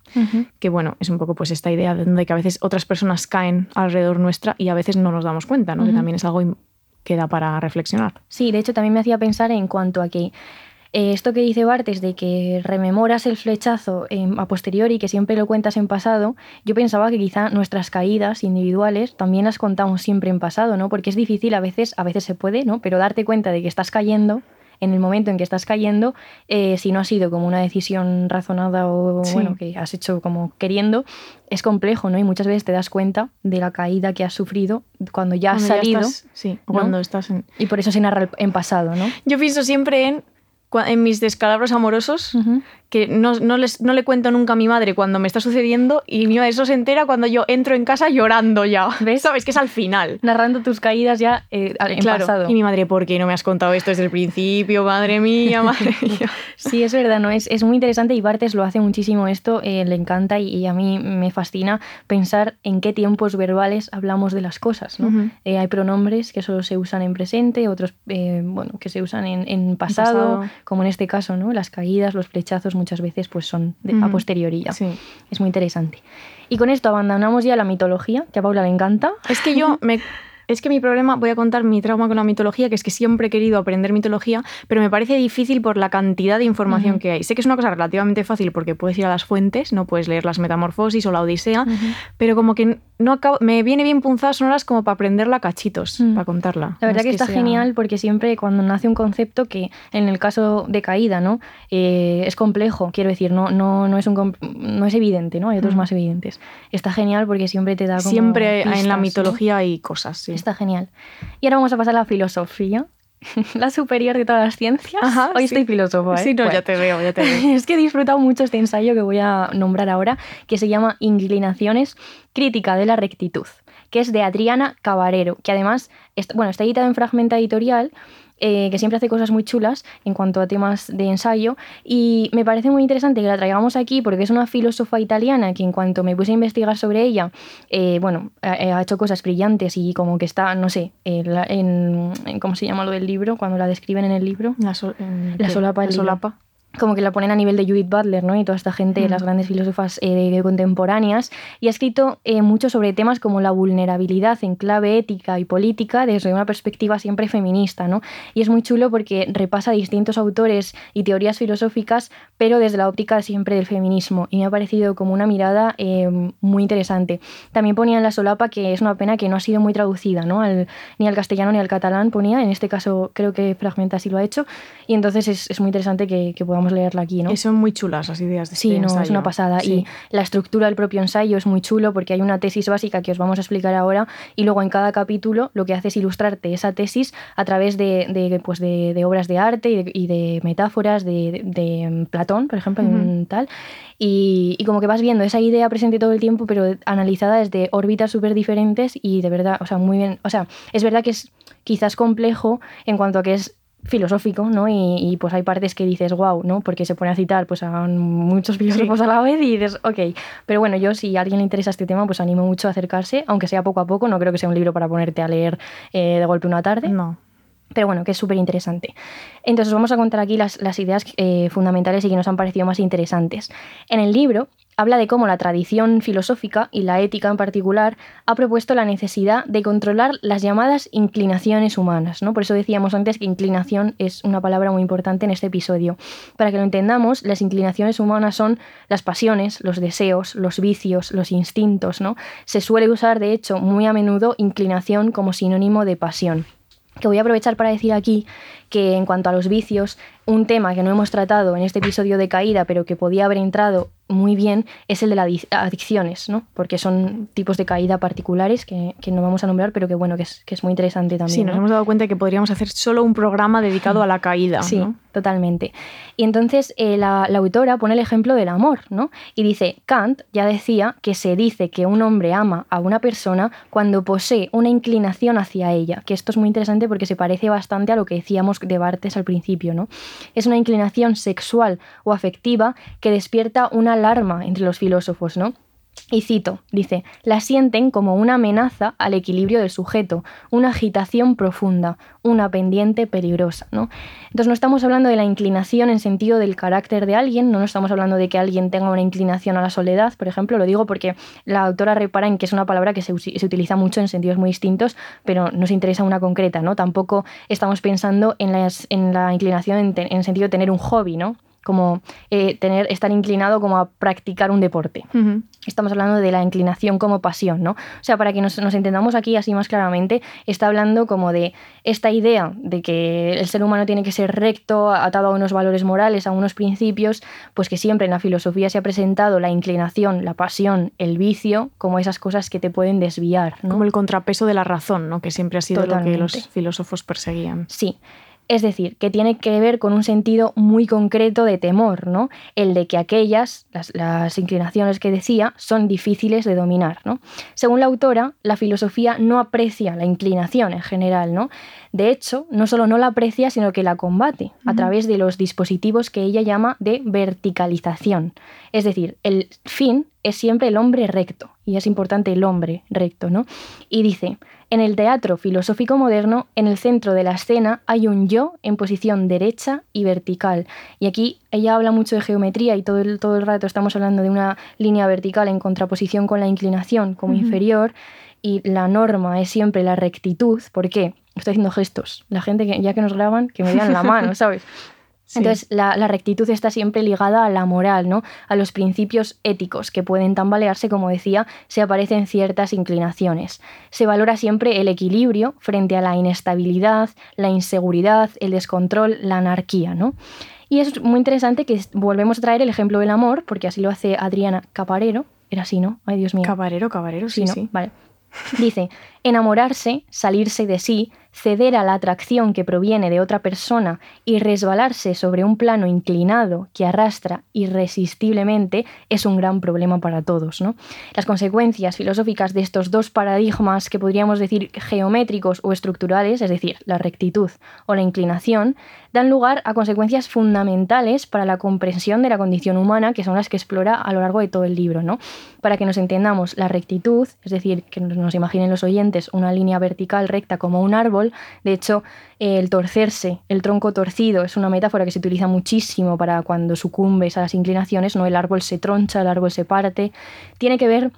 Que bueno, es un poco pues esta idea de donde que a veces otras personas caen alrededor nuestra y a veces no nos damos cuenta, ¿no? Que también es algo que da para reflexionar. Sí, de hecho también me hacía pensar en cuanto a que eh, esto que dice Bartes de que rememoras el flechazo em, a posteriori, que siempre lo cuentas en pasado, yo pensaba que quizá nuestras caídas individuales también las contamos siempre en pasado, ¿no? Porque es difícil a veces, a veces se puede, ¿no? Pero darte cuenta de que estás cayendo en el momento en que estás cayendo, eh, si no ha sido como una decisión razonada o Sí. bueno, que has hecho como queriendo, es complejo, ¿no? Y muchas veces te das cuenta de la caída que has sufrido cuando ya has Cuando salido estás- sí, ¿no? cuando estás en... y por eso se narra en pasado, ¿no? Yo pienso siempre en, en mis descalabros amorosos, que no, no les, no le cuento nunca a mi madre cuando me está sucediendo y mi madre eso se entera cuando yo entro en casa llorando ya. ¿Ves? ¿Sabes? Que es al final. narrando tus caídas ya eh, en claro. pasado. Y mi madre, ¿por qué no me has contado esto desde el principio? Madre mía, madre mía. Sí, es verdad, ¿no? Es, es muy interesante y Bartes lo hace muchísimo esto, eh, le encanta y, y a mí me fascina pensar en qué tiempos verbales hablamos de las cosas, ¿no? Eh, hay pronombres que solo se usan en presente, otros, bueno, que se usan en, en pasado, pasado. Como en este caso, ¿no? Las caídas, los flechazos muchas veces pues son de- a posteriori ya. Sí. Es muy interesante. Y con esto abandonamos ya la mitología, que a Paula le encanta. Es que yo me... Es que mi problema, voy a contar mi trauma con la mitología, que es que siempre he querido aprender mitología, pero me parece difícil por la cantidad de información que hay. Sé que es una cosa relativamente fácil porque puedes ir a las fuentes, no puedes leer las Metamorfosis o la Odisea, pero como que no acabo, me viene bien punzadas sonoras como para aprenderla a cachitos, Mm. para contarla. La verdad es que, está sea- genial porque siempre cuando nace un concepto que en el caso de caída, ¿no? Eh, es complejo, quiero decir, no, no, no, es un, no es evidente, ¿no? Hay otros más evidentes. Está genial porque siempre te da como Siempre en la ¿no? mitología hay cosas, sí. Está genial. Y ahora vamos a pasar a la filosofía, la superior de todas las ciencias. Ajá, Hoy sí. estoy filósofo, ¿eh? Sí, no, Bueno. ya te veo, ya te veo. Es que he disfrutado mucho este ensayo que voy a nombrar ahora, que se llama Inclinaciones, crítica de la rectitud, que es de Adriana Cabarero, que además est- bueno, está editado en Fragmenta Editorial, eh, que siempre hace cosas muy chulas en cuanto a temas de ensayo, y me parece muy interesante que la traigamos aquí porque es una filósofa italiana que en cuanto me puse a investigar sobre ella, eh, bueno, ha, ha hecho cosas brillantes y como que está, no sé, en, ¿cómo se llama lo del libro? Cuando la describen en el libro. La, sol- en- La ¿qué? solapa del La libro. solapa. Como que la ponen a nivel de Judith Butler, ¿no? Y toda esta gente, las grandes filósofas eh, contemporáneas, y ha escrito eh, mucho sobre temas como la vulnerabilidad en clave ética y política desde una perspectiva siempre feminista, ¿no? Y es muy chulo porque repasa distintos autores y teorías filosóficas, pero desde la óptica siempre del feminismo, y me ha parecido como una mirada eh, muy interesante. También ponía en la solapa que es una pena que no ha sido muy traducida, ¿no? ni al castellano ni al catalán ponía, en este caso creo que Fragmenta sí lo ha hecho, y entonces es, es muy interesante que, que podamos leerla aquí, ¿no? Y son muy chulas las ideas de Sí, este no, es una pasada. Y la estructura del propio ensayo es muy chulo porque hay una tesis básica que os vamos a explicar ahora y luego en cada capítulo lo que hace es ilustrarte esa tesis a través de, pues de, obras de arte y de, metáforas de, Platón, por ejemplo, en tal. Y, y, como que vas viendo esa idea presente todo el tiempo, pero analizada desde órbitas súper diferentes y de verdad, o sea, muy bien. O sea, es verdad que es quizás complejo en cuanto a que es filosófico, ¿no? Y, pues hay partes que dices, wow, ¿no? Porque se pone a citar pues a muchos filósofos a la vez y dices, ok. Pero bueno, yo si a alguien le interesa este tema, pues animo mucho a acercarse, aunque sea poco a poco, no creo que sea un libro para ponerte a leer eh, de golpe una tarde. No. Pero bueno, que es súper interesante. Entonces vamos a contar aquí las, ideas eh, fundamentales y que nos han parecido más interesantes. En el libro habla de cómo la tradición filosófica y la ética en particular ha propuesto la necesidad de controlar las llamadas inclinaciones humanas. ¿no? Por eso decíamos antes que inclinación es una palabra muy importante en este episodio. Para que lo entendamos, las inclinaciones humanas son las pasiones, los deseos, los vicios, los instintos. ¿no? Se suele usar, de hecho, muy a menudo inclinación como sinónimo de pasión que voy a aprovechar para decir aquí que en cuanto a los vicios, un tema que no hemos tratado en este episodio de caída, pero que podía haber entrado muy bien, es el de las adicciones, ¿no? Porque son tipos de caída particulares que, que, no vamos a nombrar, pero que bueno, que es, que es muy interesante también. Sí, nos hemos dado cuenta que podríamos hacer solo un programa dedicado a la caída. Sí, totalmente. Y entonces eh, la, la, autora pone el ejemplo del amor, ¿no? Y dice, Kant ya decía que se dice que un hombre ama a una persona cuando posee una inclinación hacia ella, que esto es muy interesante porque se parece bastante a lo que decíamos de Bartes al principio, ¿no? Es una inclinación sexual o afectiva que despierta una alarma entre los filósofos, ¿no? Y cito, dice, la sienten como una amenaza al equilibrio del sujeto, una agitación profunda, una pendiente peligrosa. ¿no? Entonces no estamos hablando de la inclinación en sentido del carácter de alguien, no estamos hablando de que alguien tenga una inclinación a la soledad, por ejemplo, lo digo porque la autora repara en que es una palabra que se, utiliza mucho en sentidos muy distintos, pero nos interesa una concreta, ¿no? Tampoco estamos pensando en, en la inclinación en, en sentido de tener un hobby, ¿no? Como eh, tener, estar inclinado como a practicar un deporte. Estamos hablando de la inclinación como pasión, ¿no? O sea, para que nos, entendamos aquí así más claramente, está hablando como de esta idea de que el ser humano tiene que ser recto, atado a unos valores morales, a unos principios, pues que siempre en la filosofía se ha presentado la inclinación, la pasión, el vicio, como esas cosas que te pueden desviar. Como el contrapeso de la razón, ¿no? Que siempre ha sido lo que los filósofos perseguían. Sí. Es decir, que tiene que ver con un sentido muy concreto de temor, ¿no? El de que aquellas, las, inclinaciones que decía, son difíciles de dominar, ¿no? Según la autora, la filosofía no aprecia la inclinación en general, ¿no? De hecho, no solo no la aprecia, sino que la combate a través de los dispositivos que ella llama de verticalización. Es decir, el fin es siempre el hombre recto, y es importante el hombre recto, ¿no? Y dice, en el teatro filosófico moderno, en el centro de la escena hay un yo en posición derecha y vertical. Y aquí ella habla mucho de geometría y todo el, todo el rato estamos hablando de una línea vertical en contraposición con la inclinación como inferior. Y la norma es siempre la rectitud. ¿Por qué? Estoy haciendo gestos. La gente que ya que nos graban, que me vean la mano, ¿sabes? Entonces, la, rectitud está siempre ligada a la moral, ¿no? A los principios éticos que pueden tambalearse, como decía, se aparecen ciertas inclinaciones. Se valora siempre el equilibrio frente a la inestabilidad, la inseguridad, el descontrol, la anarquía, ¿no? Y es muy interesante que volvemos a traer el ejemplo del amor, porque así lo hace Adriana Caparero. Era así, ¿no? Ay, Dios mío. Caparero, Caparero, sí, sí. Vale. Dice, enamorarse, salirse de sí, ceder a la atracción que proviene de otra persona y resbalarse sobre un plano inclinado que arrastra irresistiblemente es un gran problema para todos. ¿no? Las consecuencias filosóficas de estos dos paradigmas que podríamos decir geométricos o estructurales, es decir, la rectitud o la inclinación, dan lugar a consecuencias fundamentales para la comprensión de la condición humana, que son las que explora a lo largo de todo el libro. ¿no? Para que nos entendamos, la rectitud, es decir, que nos imaginen los oyentes una línea vertical recta como un árbol, de hecho, el torcerse, el tronco torcido, es una metáfora que se utiliza muchísimo para cuando sucumbes a las inclinaciones, ¿no? el árbol se troncha, el árbol se parte, tiene que ver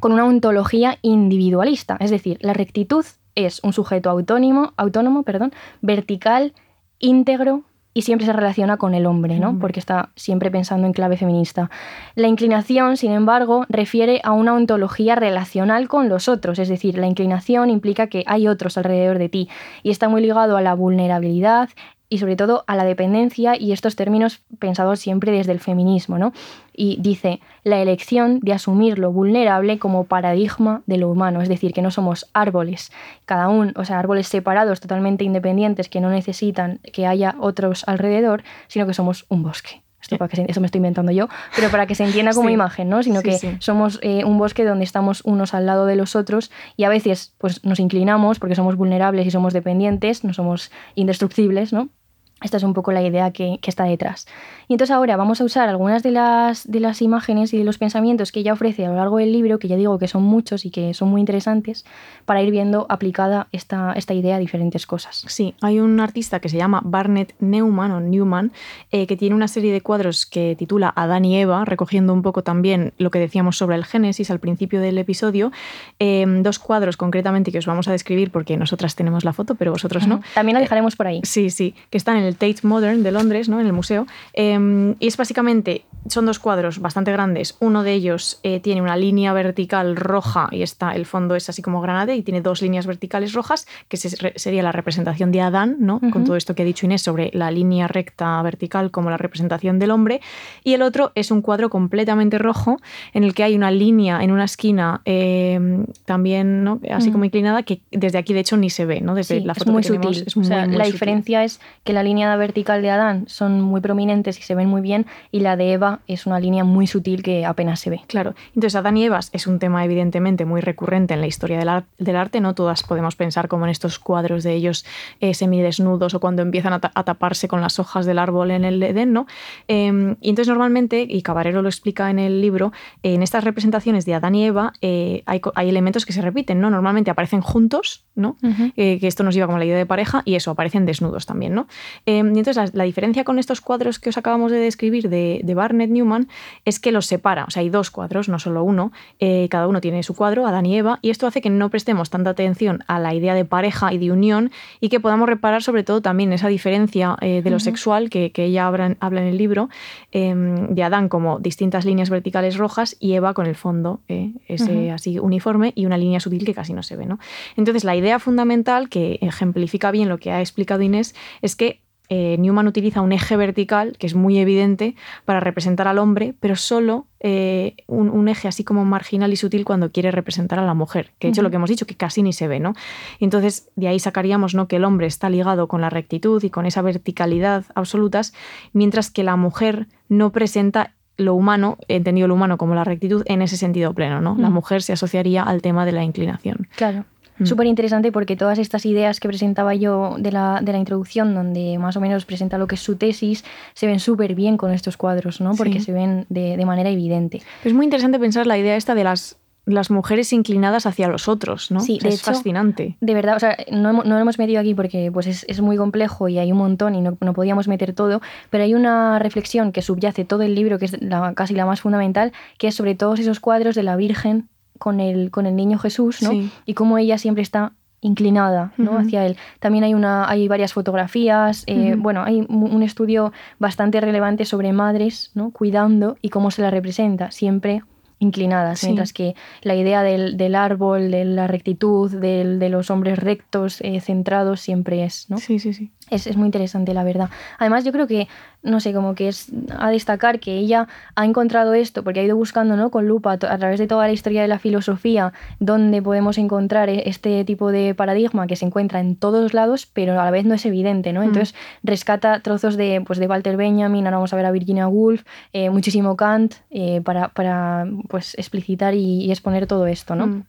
con una ontología individualista, es decir, la rectitud es un sujeto autónomo, autónomo perdón, vertical, íntegro, y siempre se relaciona con el hombre, ¿no? Porque está siempre pensando en clave feminista. La inclinación, sin embargo, refiere a una ontología relacional con los otros, es decir, la inclinación implica que hay otros alrededor de ti y está muy ligado a la vulnerabilidad, y sobre todo a la dependencia y estos términos pensados siempre desde el feminismo, ¿no? Y dice la elección de asumir lo vulnerable como paradigma de lo humano, es decir, que no somos árboles, cada uno, o sea, árboles separados, totalmente independientes, que no necesitan que haya otros alrededor, sino que somos un bosque. Esto para que eso me estoy inventando yo, pero para que se entienda como imagen, ¿no? Sino que somos eh, un bosque donde estamos unos al lado de los otros y a veces pues, nos inclinamos porque somos vulnerables y somos dependientes, no somos indestructibles, ¿no? Esta es un poco la idea que, está detrás. Y entonces ahora vamos a usar algunas de las, de las imágenes y de los pensamientos que ella ofrece a lo largo del libro, que ya digo que son muchos y que son muy interesantes, para ir viendo aplicada esta, esta idea a diferentes cosas. Sí, hay un artista que se llama Barnett Neumann o Newman, eh, que tiene una serie de cuadros que titula Adán y Eva, recogiendo un poco también lo que decíamos sobre el Génesis al principio del episodio. Em, dos cuadros concretamente que os vamos a describir porque nosotras tenemos la foto, pero vosotros no. También la dejaremos por ahí. Sí, sí, que están en el Tate Modern de Londres, ¿no? en el museo. Em, y es básicamente, son dos cuadros bastante grandes. Uno de ellos eh, tiene una línea vertical roja y está, el fondo es así como granate y tiene dos líneas verticales rojas, que sería la representación de Adán, ¿no? con todo esto que ha dicho Inés sobre la línea recta vertical como la representación del hombre. Y el otro es un cuadro completamente rojo en el que hay una línea en una esquina em, también ¿no? así como inclinada que desde aquí de hecho ni se ve, ¿no? desde la foto es muy sutil. Es la diferencia es que la línea vertical de Adán son muy prominentes y se ven muy bien, y la de Eva es una línea muy sutil que apenas se ve. Claro, entonces Adán y Eva es un tema evidentemente muy recurrente en la historia del, arte, ¿no? Todas podemos pensar como en estos cuadros de ellos eh, semidesnudos o cuando empiezan a, taparse con las hojas del árbol en el Edén, ¿no? Em, y entonces normalmente, y Cabarero lo explica en el libro, en estas representaciones de Adán y Eva eh, hay, elementos que se repiten, ¿no? Normalmente aparecen juntos, ¿no? Eh, que esto nos lleva como la idea de pareja, y eso, aparecen desnudos también, ¿no? Em, y entonces la, diferencia con estos cuadros que os acabamos de describir de, Barnett Newman es que los separa. O sea, hay dos cuadros, no solo uno. Eh, cada uno tiene su cuadro, Adán y Eva, y esto hace que no prestemos tanta atención a la idea de pareja y de unión y que podamos reparar sobre todo también esa diferencia eh, de lo sexual que, ella habla, en el libro, em, de Adán como distintas líneas verticales rojas y Eva con el fondo eh, así uniforme y una línea sutil que casi no se ve. ¿no? Entonces, la idea fundamental que ejemplifica bien lo que ha explicado Inés es que eh, Newman utiliza un eje vertical, que es muy evidente, para representar al hombre, pero solo eh, un, eje así como marginal y sutil cuando quiere representar a la mujer, que de hecho lo que hemos dicho, que casi ni se ve, ¿no? entonces de ahí sacaríamos ¿no? que el hombre está ligado con la rectitud y con esa verticalidad absolutas, mientras que la mujer no presenta lo humano, entendido lo humano como la rectitud, en ese sentido pleno, ¿no? La mujer se asociaría al tema de la inclinación. Claro. Mm. Súper interesante porque todas estas ideas que presentaba yo de la, de la, introducción, donde más o menos presenta lo que es su tesis, se ven súper bien con estos cuadros, ¿no? Porque se ven de, de, manera evidente. Es muy interesante pensar la idea esta de las las mujeres inclinadas hacia los otros, ¿no? Sí, es fascinante. De verdad, o sea, no, no, lo hemos metido aquí porque pues es, es, muy complejo y hay un montón y no, no, podíamos meter todo, pero hay una reflexión que subyace todo el libro, que es la, casi la más fundamental, que es sobre todos esos cuadros de la Virgen con el, con el niño Jesús, ¿no? Y cómo ella siempre está inclinada ¿no? hacia él. También hay, una, hay varias fotografías, eh, bueno, hay un estudio bastante relevante sobre madres ¿no? cuidando y cómo se la representa, siempre inclinadas, mientras que la idea del, del, árbol, de la rectitud, del, de los hombres rectos, eh, centrados, siempre es, ¿no? Sí, sí, sí. Es, es, muy interesante, la verdad. Además, yo creo que, no sé, como que es a destacar que ella ha encontrado esto, porque ha ido buscando ¿no? con lupa a, través de toda la historia de la filosofía, donde podemos encontrar e, este tipo de paradigma que se encuentra en todos lados, pero a la vez no es evidente, ¿no? Mm. Entonces, rescata trozos de, pues, de Walter Benjamin, ahora vamos a ver a Virginia Woolf, eh, muchísimo Kant, eh, para, para pues, explicitar y, exponer todo esto, ¿no? Mm.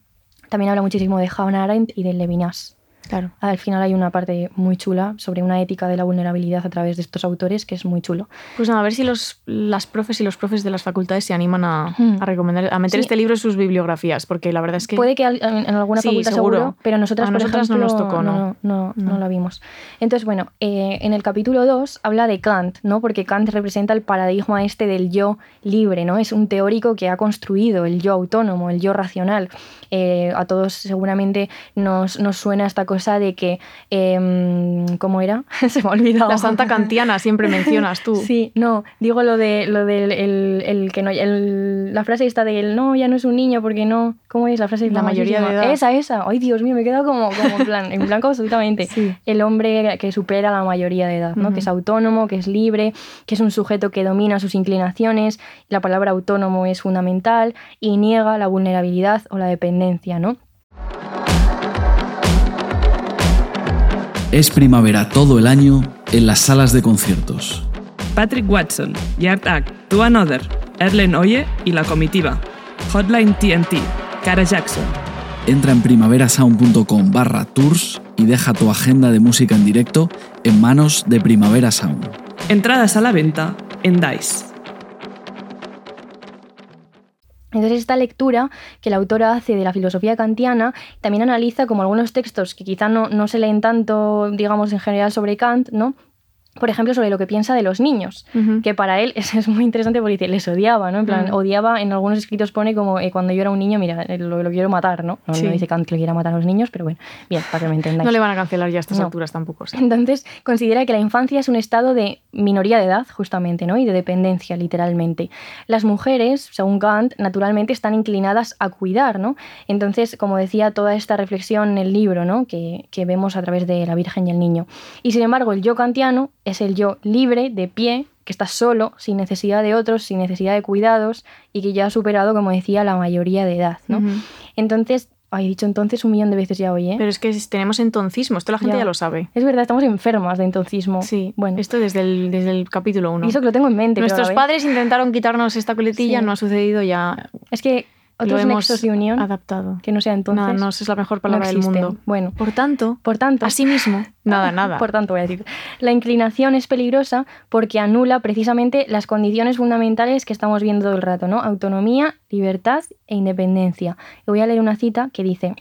También habla muchísimo de Hannah Arendt y de Levinas. Claro. Al final hay una parte muy chula sobre una ética de la vulnerabilidad a través de estos autores que es muy chulo. Pues nada, a ver si los, las profes y los profes de las facultades se animan a, Hmm. a recomendar, a meter Sí. este libro en sus bibliografías, porque la verdad es que Puede que en alguna Sí, facultad seguro. seguro, pero nosotras, A por nosotras no ejemplo, nos tocó, ¿no? no, no, no No. la vimos. Entonces, bueno, eh, en el capítulo 2 habla de Kant, ¿no? Porque Kant representa el paradigma este del yo libre, ¿no? Es un teórico que ha construido el yo autónomo, el yo racional. Eh, a todos seguramente nos, nos suena esta cosa de que, em, ¿cómo era? Se me ha olvidado. la santa kantiana siempre mencionas tú. Sí, no, digo lo de lo del el, el que no el- la frase esta de él no, ya no es un niño porque no, ¿cómo es la frase? La mayoría de edad. Esa, esa. Ay, Dios mío, me he quedado como, como en plan, en blanco absolutamente. Sí. El hombre que supera la mayoría de edad, ¿no? Que es autónomo, que es libre, que es un sujeto que domina sus inclinaciones, la palabra autónomo es fundamental y niega la vulnerabilidad o la dependencia, ¿no? Es primavera todo el año en las salas de conciertos. Patrick Watson, Yard Act, To Another, Erlen Oye y La Comitiva. Hotline TNT, Cara Jackson. Entra en primaverasound.com barra tours y deja tu agenda de música en directo en manos de Primavera Sound. Entradas a la venta en DICE. Entonces esta lectura que la autora hace de la filosofía kantiana también analiza como algunos textos que quizá no, no se leen tanto, digamos, en general sobre Kant, ¿no? Por ejemplo, sobre lo que piensa de los niños, Ujú. que para él es, es muy interesante porque dice, les odiaba, ¿no? En plan, Mm. odiaba, en algunos escritos pone como eh, cuando yo era un niño, mira, eh, lo, lo quiero matar, ¿no? No, Sí. no dice Kant que lo quiera matar a los niños, pero bueno, bien, para que me entendáis. No le van a cancelar ya a estas No. alturas tampoco. sí. Entonces, considera que la infancia es un estado de minoría de edad, justamente, ¿no? Y de dependencia, literalmente. Las mujeres, según Kant, naturalmente están inclinadas a cuidar, ¿no? Entonces, como decía, toda esta reflexión en el libro, ¿no? Que, que vemos a través de la Virgen y el Niño. Y sin embargo, el yo kantiano es el yo libre, de pie, que está solo, sin necesidad de otros, sin necesidad de cuidados, y que ya ha superado, como decía, la mayoría de edad, ¿no? Entonces, ay, he dicho entonces un millón de veces ya hoy, ¿eh? Pero es que tenemos entoncismo, esto la gente Ya. ya, lo sabe. es verdad, estamos enfermas de entoncismo. Sí, bueno. esto desde el, desde el capítulo 1. Y eso que lo tengo en mente. Nuestros padres intentaron quitarnos esta coletilla, Sí. no ha sucedido ya. Es que otros hemos nexos de unión adaptado. que no sea entonces. Nada, no es la mejor no palabra del mundo. Bueno, Por tanto, por tanto. así mismo, nada, nada. Por tanto, voy a decir. La inclinación es peligrosa porque anula precisamente las condiciones fundamentales que estamos viendo todo el rato, ¿no? Autonomía, libertad e independencia. Y voy a leer una cita que dice.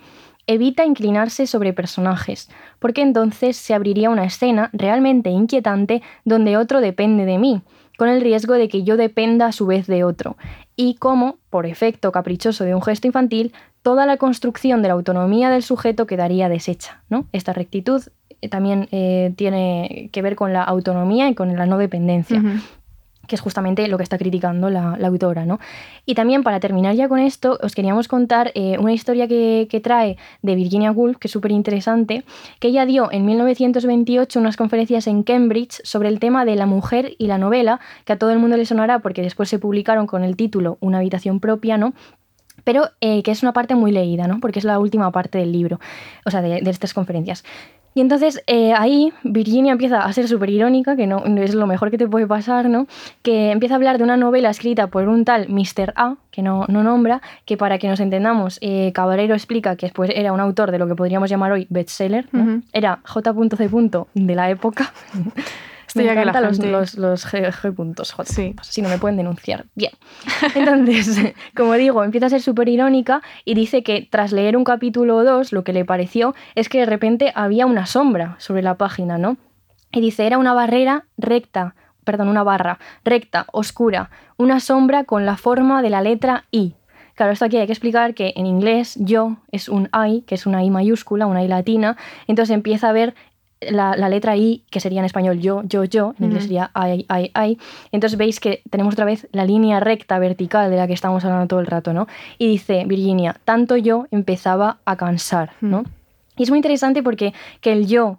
Evita inclinarse sobre personajes, porque entonces se abriría una escena realmente inquietante donde otro depende de mí, con el riesgo de que yo dependa a su vez de otro, y como, por efecto caprichoso de un gesto infantil, toda la construcción de la autonomía del sujeto quedaría deshecha. ¿no? Esta rectitud eh, también eh, tiene que ver con la autonomía y con la no dependencia. Que es justamente lo que está criticando la, la autora. ¿no? Y también, para terminar ya con esto, os queríamos contar eh, una historia que, que trae de Virginia Woolf, que es súper interesante, que ella dio en 1928 unas conferencias en Cambridge sobre el tema de la mujer y la novela, que a todo el mundo le sonará porque después se publicaron con el título Una habitación propia, ¿no? Pero eh, que es una parte muy leída, ¿no? porque es la última parte del libro, o sea, de, de estas conferencias. Y entonces eh, ahí Virginia empieza a ser súper irónica, que no, no es lo mejor que te puede pasar, ¿no? Que empieza a hablar de una novela escrita por un tal Mr. A, que no, no nombra, que para que nos entendamos, eh, Cabrero explica que después era un autor de lo que podríamos llamar hoy bestseller, ¿no? Ujú. Era J.C. de la época. Esto Me ya que la encantan los, gente- los, los G, G puntos, J Sí. puntos, si no me pueden denunciar. Bien. Entonces, como digo, empieza a ser súper irónica y dice que tras leer un capítulo o dos, lo que le pareció es que de repente había una sombra sobre la página, ¿no? Y dice, era una barrera recta, perdón, una barra recta, oscura, una sombra con la forma de la letra I. Claro, esto aquí hay que explicar que en inglés yo es un I, que es una I mayúscula, una I latina, entonces empieza a ver la, la letra I, que sería en español yo, yo, yo, en inglés sería I, I, I. Entonces veis que tenemos otra vez la línea recta vertical de la que estamos hablando todo el rato, ¿no? Y dice Virginia, tanto yo empezaba a cansar, ¿no? Y es muy interesante porque que el yo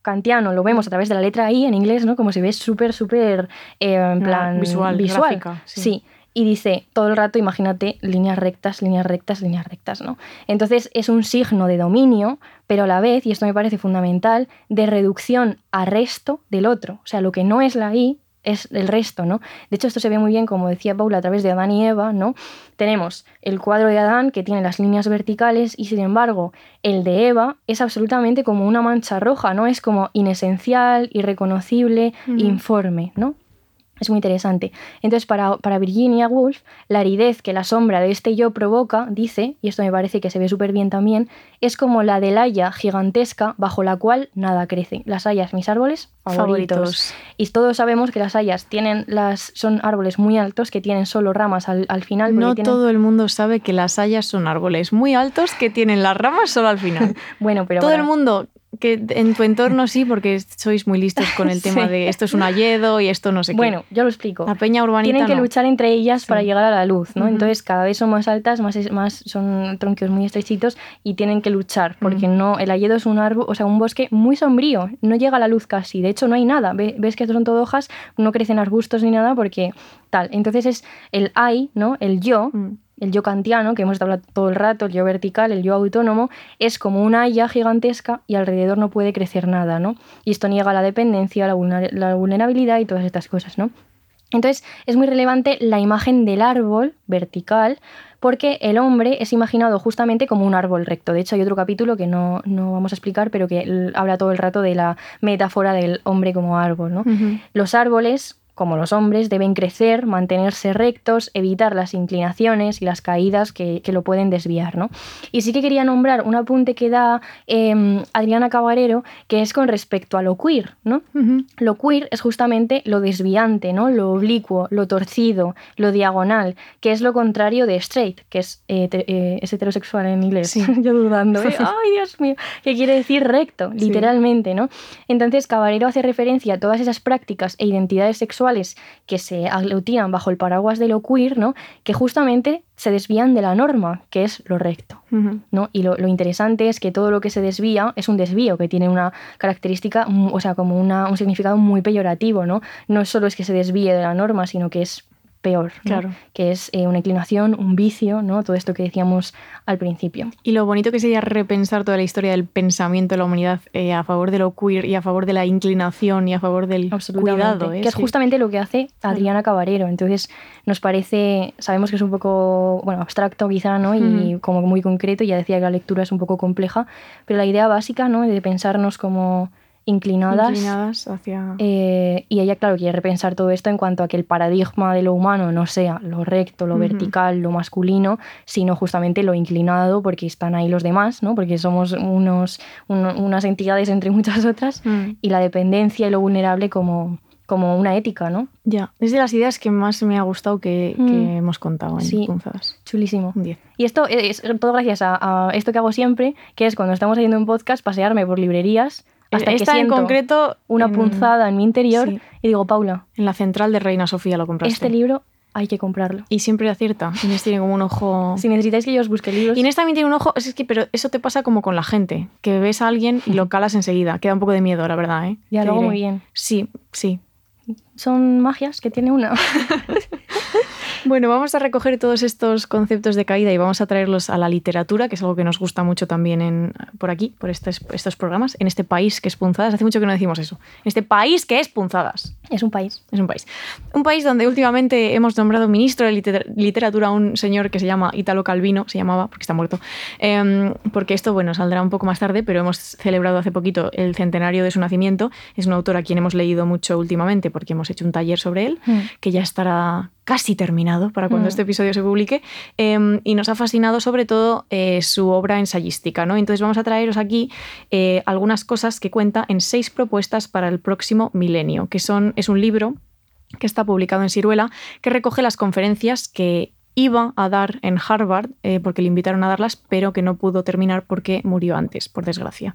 kantiano lo vemos a través de la letra I en inglés, ¿no? Como se ve súper, súper, eh, en Ah, plan... visual, gráfica, sí. sí. Y dice, todo el rato, imagínate, líneas rectas, líneas rectas, líneas rectas, ¿no? Entonces es un signo de dominio, pero a la vez, y esto me parece fundamental, de reducción a resto del otro. O sea, lo que no es la I es el resto, ¿no? De hecho, esto se ve muy bien, como decía Paula, a través de Adán y Eva, ¿no? Tenemos el cuadro de Adán que tiene las líneas verticales y, sin embargo, el de Eva es absolutamente como una mancha roja, ¿no? Es como inesencial, irreconocible, informe, ¿no? Es muy interesante. Entonces, para, para, Virginia Woolf, la aridez que la sombra de este yo provoca, dice, y esto me parece que se ve súper bien también, es como la del haya gigantesca bajo la cual nada crece. Las hayas, mis árboles favoritos. Y todos sabemos que las hayas tienen las, son árboles muy altos que tienen solo ramas al, al final. No todo el mundo sabe que las hayas son árboles muy altos que tienen las ramas solo al final. bueno, pero... Todo el mundo que en tu entorno sí, porque sois muy listos con el tema de esto es un hayedo y esto no sé qué. Bueno, yo lo explico. La peña urbanita Tienen que luchar entre ellas para llegar a la luz, ¿no? Entonces cada vez son más altas, más, más son tronquios muy estrechitos y tienen que luchar, porque no el hayedo es un árbol, o sea, un bosque muy sombrío, no llega a la luz casi, de hecho no hay nada. Ves que son todo hojas, no crecen arbustos ni nada porque tal. Entonces es el I, ¿no? El yo el yo kantiano, que hemos hablado todo el rato, el yo vertical, el yo autónomo, es como una haya gigantesca y alrededor no puede crecer nada, ¿no? Y esto niega la dependencia, la, vulnerabilidad y todas estas cosas, ¿no? Entonces es muy relevante la imagen del árbol vertical porque el hombre es imaginado justamente como un árbol recto. De hecho hay otro capítulo que no, vamos a explicar, pero que habla todo el rato de la metáfora del hombre como árbol. ¿no? Los árboles como los hombres, deben crecer, mantenerse rectos, evitar las inclinaciones y las caídas que, lo pueden desviar. ¿no? Y sí que quería nombrar un apunte que da em, Adriana Cabarero, que es con respecto a lo queer. ¿no? Lo queer es justamente lo desviante, ¿no? lo oblicuo, lo torcido, lo diagonal, que es lo contrario de straight, que es, eh, eh, heterosexual en inglés. Yo dudando, ¿eh? ¡ay, Dios mío! Que quiere decir recto, literalmente. ¿no? Entonces, Cabarero hace referencia a todas esas prácticas e identidades sexuales que se aglutinan bajo el paraguas de lo queer, ¿no? que justamente se desvían de la norma, que es lo recto. ¿no? Y lo, interesante es que todo lo que se desvía es un desvío, que tiene una característica, o sea, como un significado muy peyorativo. ¿no? no solo es que se desvíe de la norma, sino que es peor, claro. que es eh, una inclinación, un vicio, ¿no? todo esto que decíamos al principio. Y lo bonito que sería repensar toda la historia del pensamiento de la humanidad eh, a favor de lo queer y a favor de la inclinación y a favor del cuidado. ¿eh? Que es justamente lo que hace Adriana Cabarero. Entonces nos parece, sabemos que es un poco bueno, abstracto quizá, ¿no? y como muy concreto, ya decía que la lectura es un poco compleja, pero la idea básica ¿no? de pensarnos como inclinadas. hacia... Eh, y ella, claro, quiere repensar todo esto en cuanto a que el paradigma de lo humano no sea lo recto, lo vertical, lo masculino, sino justamente lo inclinado, porque están ahí los demás, ¿no? Porque somos unos, unas entidades entre muchas otras, mm. y la dependencia y lo vulnerable como como una ética, ¿no? Ya, es de las ideas que más me ha gustado que, mm. hemos contado en sí, Punzadas. Chulísimo. Y esto es todo gracias a, a, esto que hago siempre, que es cuando estamos haciendo un podcast, pasearme por librerías hasta Esta que en concreto una punzada en mi interior y digo, Paula. En la central de Reina Sofía lo compraste. Este libro hay que comprarlo. Y siempre acierta. Inés tiene como un ojo. Si necesitáis que yo os busque libros. Inés también tiene un ojo. Es que, pero eso te pasa como con la gente. Que ves a alguien y lo calas enseguida. Queda un poco de miedo, la verdad, ¿eh? Ya lo hago muy bien. Sí, sí. Son magias que tiene una. Bueno, vamos a recoger todos estos conceptos de caída y vamos a traerlos a la literatura, que es algo que nos gusta mucho también en, por aquí, por estos, estos programas, en este país que es Punzadas. Hace mucho que no decimos eso. En este país que es Punzadas. Es un país. Es un país. Un país donde últimamente hemos nombrado ministro de literatura a un señor que se llama Italo Calvino, se llamaba, porque está muerto. Em, porque esto, bueno, saldrá un poco más tarde, pero hemos celebrado hace poquito el centenario de su nacimiento. Es un autor a quien hemos leído mucho últimamente porque hemos hecho un taller sobre él, mm. que ya estará casi terminado para cuando mm. este episodio se publique, em, y nos ha fascinado sobre todo eh, su obra ensayística. ¿no? Entonces vamos a traeros aquí eh, algunas cosas que cuenta en seis propuestas para el próximo milenio, que son, es un libro que está publicado en Ciruela, que recoge las conferencias que iba a dar en Harvard, eh, porque le invitaron a darlas, pero que no pudo terminar porque murió antes, por desgracia.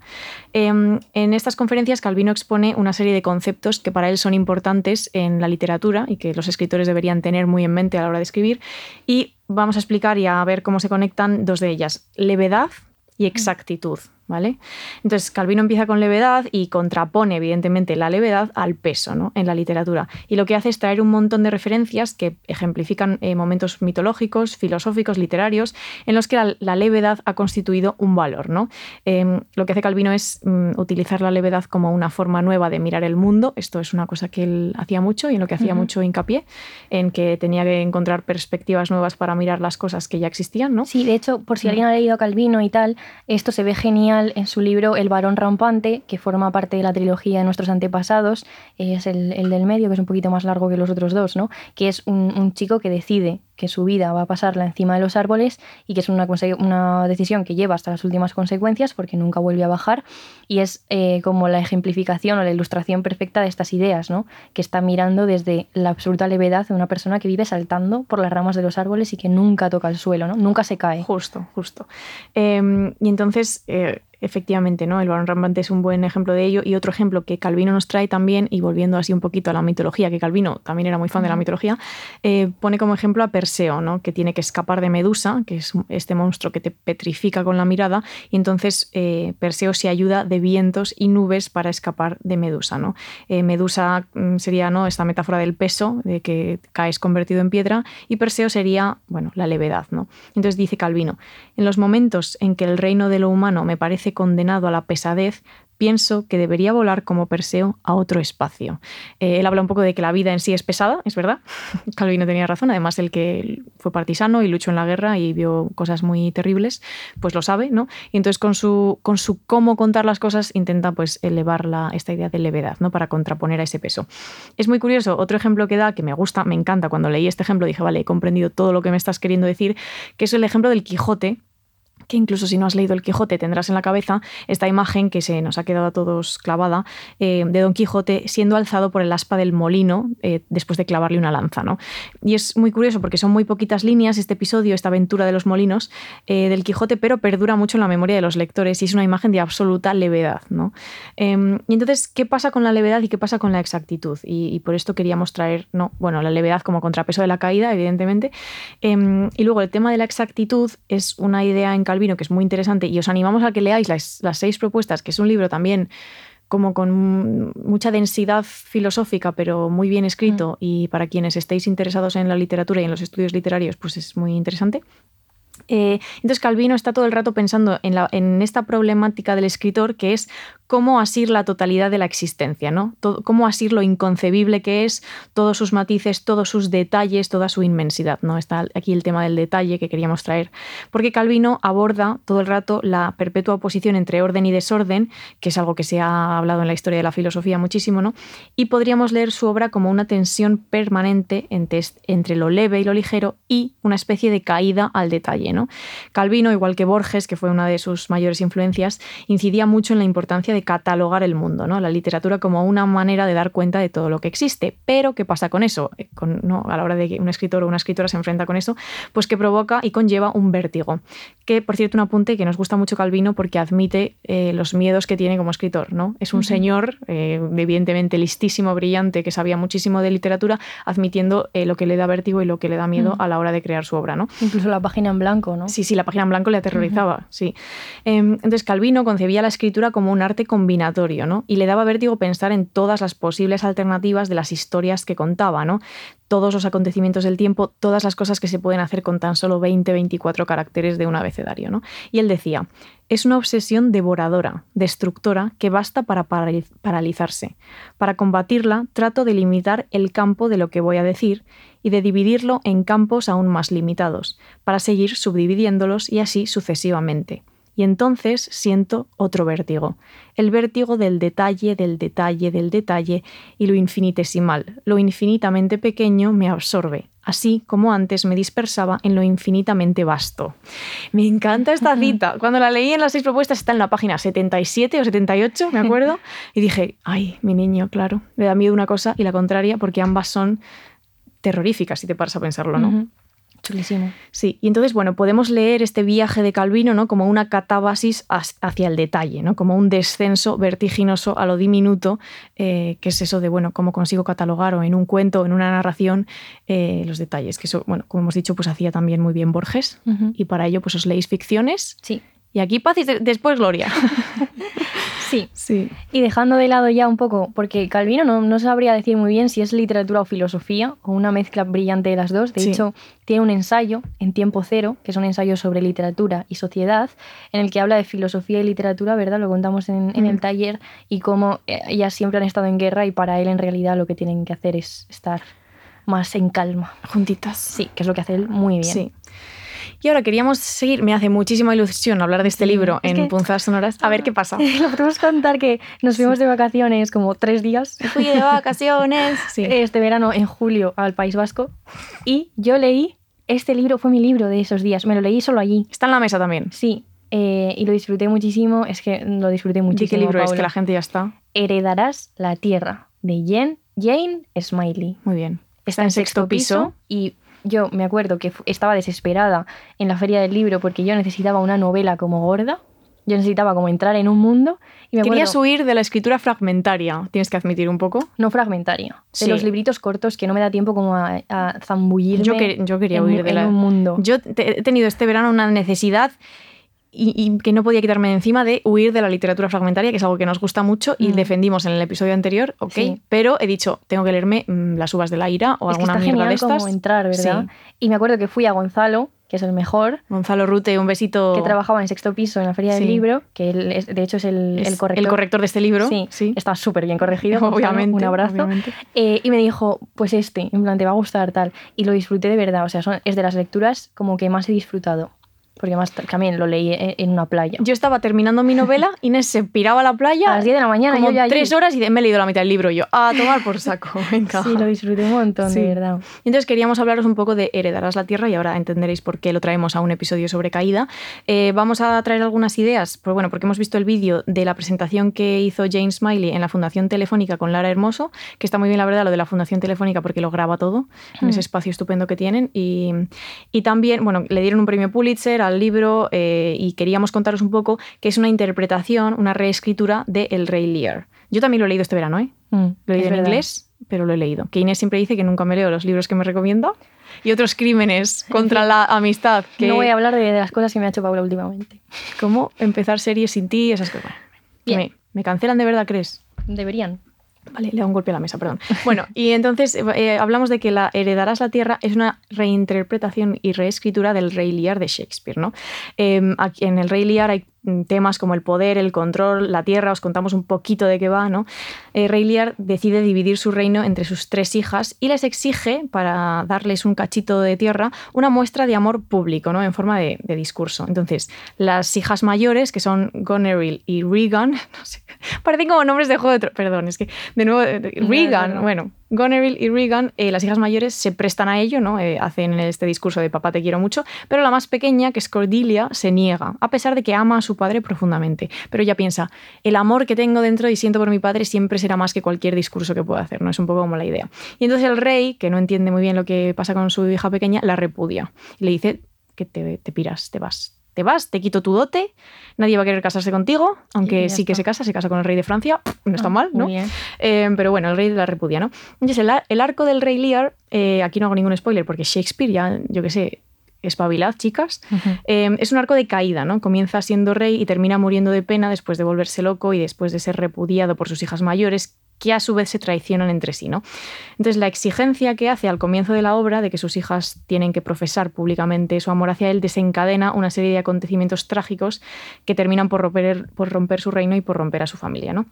Em, en estas conferencias, Calvino expone una serie de conceptos que para él son importantes en la literatura y que los escritores deberían tener muy en mente a la hora de escribir. Y vamos a explicar y a ver cómo se conectan dos de ellas, levedad y exactitud. ¿Vale? Entonces, Calvino empieza con levedad y contrapone, evidentemente, la levedad al peso ¿no? en la literatura. Y lo que hace es traer un montón de referencias que ejemplifican eh, momentos mitológicos, filosóficos, literarios, en los que la, levedad ha constituido un valor. ¿no? Em, lo que hace Calvino es mm, utilizar la levedad como una forma nueva de mirar el mundo. Esto es una cosa que él hacía mucho y en lo que hacía mucho hincapié, en que tenía que encontrar perspectivas nuevas para mirar las cosas que ya existían. ¿no? Sí, de hecho, por si alguien ha leído a Calvino y tal, esto se ve genial en su libro El varón rampante, que forma parte de la trilogía de nuestros antepasados, es el, del medio, que es un poquito más largo que los otros dos, ¿no? que es un, chico que decide su vida va a pasarla encima de los árboles y que es una, una decisión que lleva hasta las últimas consecuencias porque nunca vuelve a bajar y es eh, como la ejemplificación o la ilustración perfecta de estas ideas, ¿no? que está mirando desde la absoluta levedad de una persona que vive saltando por las ramas de los árboles y que nunca toca el suelo, ¿no? nunca se cae. Justo, justo. Em, y entonces... Eh, efectivamente, ¿no? El varón rampante es un buen ejemplo de ello. Y otro ejemplo que Calvino nos trae también, y volviendo así un poquito a la mitología, que Calvino también era muy fan de la mitología, eh, pone como ejemplo a Perseo, ¿no? que tiene que escapar de Medusa, que es este monstruo que te petrifica con la mirada, y entonces eh, Perseo se ayuda de vientos y nubes para escapar de Medusa. ¿no? Eh, Medusa mm, sería ¿no? esta metáfora del peso, de que caes convertido en piedra, y Perseo sería bueno, la levedad. ¿no? Entonces dice Calvino, en los momentos en que el reino de lo humano me parece condenado a la pesadez, pienso que debería volar como Perseo a otro espacio. Eh, él habla un poco de que la vida en sí es pesada, es verdad. Calvino tenía razón, además el que fue partisano y luchó en la guerra y vio cosas muy terribles, pues lo sabe, ¿no? Y entonces con su, con su cómo contar las cosas intenta pues elevar la, esta idea de levedad, ¿no? Para contraponer a ese peso. Es muy curioso, otro ejemplo que da, que me gusta, me encanta, cuando leí este ejemplo dije, vale, he comprendido todo lo que me estás queriendo decir, que es el ejemplo del Quijote, incluso si no has leído el Quijote tendrás en la cabeza esta imagen que se nos ha quedado a todos clavada eh, de Don Quijote siendo alzado por el aspa del molino eh, después de clavarle una lanza. ¿no? Y es muy curioso porque son muy poquitas líneas este episodio, esta aventura de los molinos eh, del Quijote, pero perdura mucho en la memoria de los lectores y es una imagen de absoluta levedad. ¿no? Em, y entonces, ¿qué pasa con la levedad y qué pasa con la exactitud? Y, por esto queríamos traer, no, bueno, la levedad como contrapeso de la caída, evidentemente. Em, y luego el tema de la exactitud es una idea en Que es muy interesante, y os animamos a que leáis las, seis propuestas, que es un libro también como con mucha densidad filosófica, pero muy bien escrito, mm. y para quienes estéis interesados en la literatura y en los estudios literarios, pues es muy interesante. Eh, entonces Calvino está todo el rato pensando en, en, esta problemática del escritor que es cómo asir la totalidad de la existencia, ¿no? cómo asir lo inconcebible que es, todos sus matices, todos sus detalles, toda su inmensidad. ¿no? Está aquí el tema del detalle que queríamos traer, porque Calvino aborda todo el rato la perpetua oposición entre orden y desorden, que es algo que se ha hablado en la historia de la filosofía muchísimo, ¿no? y podríamos leer su obra como una tensión permanente entre, entre lo leve y lo ligero y una especie de caída al detalle. ¿no? Calvino, igual que Borges, que fue una de sus mayores influencias, incidía mucho en la importancia de catalogar el mundo, ¿no? la literatura como una manera de dar cuenta de todo lo que existe. Pero, ¿qué pasa con eso? Eh, ¿no? A la hora de que un escritor o una escritora se enfrenta con eso, pues que provoca y conlleva un vértigo. Que, por cierto, un apunte que nos gusta mucho Calvino porque admite eh, los miedos que tiene como escritor. ¿no? Es un señor, eh, evidentemente listísimo, brillante, que sabía muchísimo de literatura, admitiendo lo que le da vértigo y lo que le da miedo a la hora de crear su obra. ¿no? Incluso la página en blanco, ¿no? Sí, sí, la página en blanco le aterrorizaba, sí. Em, entonces, Calvino concebía la escritura como un arte combinatorio, ¿no? Y le daba vértigo pensar en todas las posibles alternativas de las historias que contaba, ¿no? Todos los acontecimientos del tiempo, todas las cosas que se pueden hacer con tan solo 20, 24 caracteres de un abecedario, ¿no? Y él decía, es una obsesión devoradora, destructora, que basta para paralizarse. Para combatirla, trato de limitar el campo de lo que voy a decir y de dividirlo en campos aún más limitados, para seguir subdividiéndolos y así sucesivamente. Y entonces siento otro vértigo, el vértigo del detalle, del detalle, del detalle, y lo infinitesimal, lo infinitamente pequeño me absorbe, así como antes me dispersaba en lo infinitamente vasto. Me encanta esta cita. Cuando la leí en las seis propuestas, está en la página 77 o 78, me acuerdo, y dije, ay, mi niño, claro, le da miedo una cosa y la contraria, porque ambas son terroríficas, si te paras a pensarlo, ¿no? Chulísimo. Sí, y entonces, bueno, podemos leer este viaje de Calvino ¿no? como una catábasis hacia el detalle, ¿no? como un descenso vertiginoso a lo diminuto, eh, que es eso de, bueno, cómo consigo catalogar o en un cuento o en una narración eh, los detalles, que eso, bueno, como hemos dicho, pues hacía también muy bien Borges, y para ello pues os leéis ficciones. Sí Y aquí paz y de- después gloria. Sí. Sí. Y dejando de lado ya un poco, porque Calvino no, no sabría decir muy bien si es literatura o filosofía, o una mezcla brillante de las dos. De Sí. hecho, tiene un ensayo en tiempo cero, que es un ensayo sobre literatura y sociedad, en el que habla de filosofía y literatura, ¿verdad? Lo contamos en, en el taller, y cómo eh, ellas siempre han estado en guerra y para él en realidad lo que tienen que hacer es estar más en calma. Juntitas. Sí, que es lo que hace él muy bien. Sí. Y ahora queríamos seguir, me hace muchísima ilusión hablar de este libro es en que- Punzadas Sonoras. A ver qué pasa. Lo podemos contar que nos fuimos de vacaciones como tres días. Fui de vacaciones. Sí. este verano en julio al País Vasco y yo leí este libro, fue mi libro de esos días, me lo leí solo allí. Está en la mesa también. Sí, eh, y lo disfruté muchísimo, es que lo disfruté ¿Y muchísimo. qué libro es? Que la gente ya está. Heredarás la tierra, de Jen, Jane Smiley. Muy bien. Está en sexto piso y yo me acuerdo que estaba desesperada en la feria del libro porque yo necesitaba una novela como gorda. Yo necesitaba como entrar en un mundo y me Querías huir de la escritura fragmentaria, tienes que admitir un poco. no fragmentaria, Sí. de los libritos cortos que no me da tiempo como a, a zambullirme Yo, que- yo quería en, huir de en la... un mundo. Yo te- he tenido este verano una necesidad y, y que no podía quitarme de encima de huir de la literatura fragmentaria, que es algo que nos gusta mucho y Mm. defendimos en el episodio anterior, ok, Sí. pero he dicho, tengo que leerme mm, Las uvas de la ira o es que alguna está mierda de estas. como entrar, ¿verdad? Y me acuerdo que fui a Gonzalo, que es el mejor, Gonzalo Rute, un besito. que trabajaba en sexto piso en la feria Sí. del libro, que él es- de hecho es el, Es el corrector. de este libro. Sí, sí. está súper bien corregido. Obviamente. Un abrazo. obviamente. Eh, y me dijo, pues este, en plan, te va a gustar tal. Y lo disfruté de verdad, o sea, son- es de las lecturas como que más he disfrutado. Porque más también lo leí en, en una playa. Yo estaba terminando mi novela, Inés se piraba a la playa. a las 10 de la mañana, como yo ya allí. tres horas y me he leído la mitad del libro. Yo, a tomar por saco, venga. Sí, lo disfruté un montón, Sí. de verdad. Entonces queríamos hablaros un poco de Heredarás la Tierra y ahora entenderéis por qué lo traemos a un episodio sobre caída. Eh, vamos a traer algunas ideas, pues bueno, porque hemos visto el vídeo de la presentación que hizo Jane Smiley en la Fundación Telefónica con Lara Hermoso, que está muy bien la verdad lo de la Fundación Telefónica porque lo graba todo en ese espacio estupendo que tienen. Y, y también, bueno, le dieron un premio Pulitzer al libro eh, y queríamos contaros un poco que es una interpretación, una reescritura de El Rey Lear. Yo también lo he leído este verano, ¿eh? Mm, Lo he leído en verdad. inglés, pero lo he leído. Que Inés siempre dice que nunca me leo los libros que me recomienda. Y otros crímenes contra la amistad. Que, No voy a hablar de, de las cosas que me ha hecho Paula últimamente. Como empezar series sin ti, esas cosas. Bien. Me, me cancelan de verdad, ¿crees? Deberían. Vale, le da un golpe a la mesa, perdón. Bueno, y entonces eh, eh, hablamos de que la Heredarás la Tierra es una reinterpretación y reescritura del Rey Lear de Shakespeare, ¿no? Aquí en el Rey Lear hay temas como el poder, el control, la tierra, os contamos un poquito de qué va, ¿no? Eh, Rey Lear decide dividir su reino entre sus tres hijas y les exige, para darles un cachito de tierra, una muestra de amor público, ¿no? En forma de, de discurso. Entonces, las hijas mayores, que son Goneril y Regan, no sé, parecen como nombres de juego de perdón, es que de nuevo, Regan, no, no. bueno, Goneril y Regan, eh, las hijas mayores se prestan a ello, ¿no? Eh, hacen este discurso de papá te quiero mucho, pero la más pequeña, que es Cordelia, se niega, a pesar de que ama a su padre profundamente. Pero ella piensa, el amor que tengo dentro y siento por mi padre siempre será más que cualquier discurso que pueda hacer, ¿no? Es un poco como la idea. Y entonces el rey, que no entiende muy bien lo que pasa con su hija pequeña, la repudia. Y le dice que te, te piras, te vas. Te vas, te quito tu dote, nadie va a querer casarse contigo, aunque sí que se casa, se casa con el rey de Francia, no está Ah, mal, ¿no? Eh, pero bueno, el rey la repudia, ¿no? Entonces, el, ar- el arco del rey Lear, eh, aquí no hago ningún spoiler porque Shakespeare ya, yo qué sé, espabilad, chicas, eh, es un arco de caída, ¿no? Comienza siendo rey y termina muriendo de pena después de volverse loco y después de ser repudiado por sus hijas mayores, que a su vez se traicionan entre sí, ¿no? Entonces, la exigencia que hace al comienzo de la obra de que sus hijas tienen que profesar públicamente su amor hacia él desencadena una serie de acontecimientos trágicos que terminan por romper, su reino y por romper a su familia, ¿no?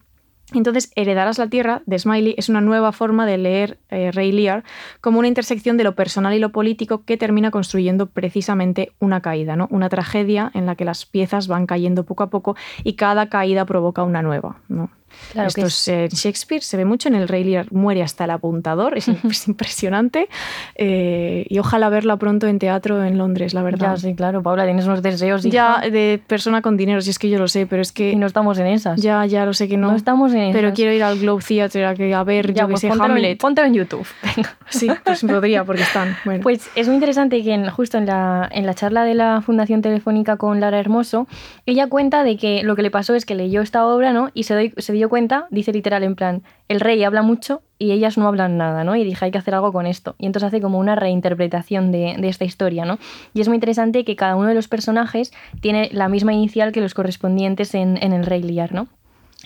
Entonces, Heredarás la Tierra de Smiley es una nueva forma de leer eh, Rey Lear como una intersección de lo personal y lo político que termina construyendo precisamente una caída, ¿no? una tragedia en la que las piezas van cayendo poco a poco y cada caída provoca una nueva. ¿no? Claro Esto que es, en Shakespeare se ve mucho, en el Rey Lear muere hasta el apuntador, es, es impresionante eh, y ojalá verla pronto en teatro en Londres, la verdad. Ya, sí, claro, Paula, tienes unos deseos Ya hija, de persona con dinero, si es que yo lo sé, pero es que y no estamos en esas. ya, ya lo sé que no. no, estamos en esas. Pero quiero ir al Globe Theatre a, que- a ver, Ya, yo que pues sé, póntelo en- Hamlet. póntelo en YouTube. Venga. Sí, pues podría, porque están. Bueno. Pues es muy interesante que en- justo en la, en la charla de la Fundación Telefónica con Lara Hermoso, ella cuenta de que lo que le pasó es que leyó esta obra, ¿no? Y se, doy- se dio cuenta, dice literal en plan, el rey habla mucho y ellas no hablan nada, ¿no? Y dije, hay que hacer algo con esto. Y entonces hace como una reinterpretación de, de esta historia, ¿no? Y es muy interesante que cada uno de los personajes tiene la misma inicial que los correspondientes en, en el rey Lear, ¿no?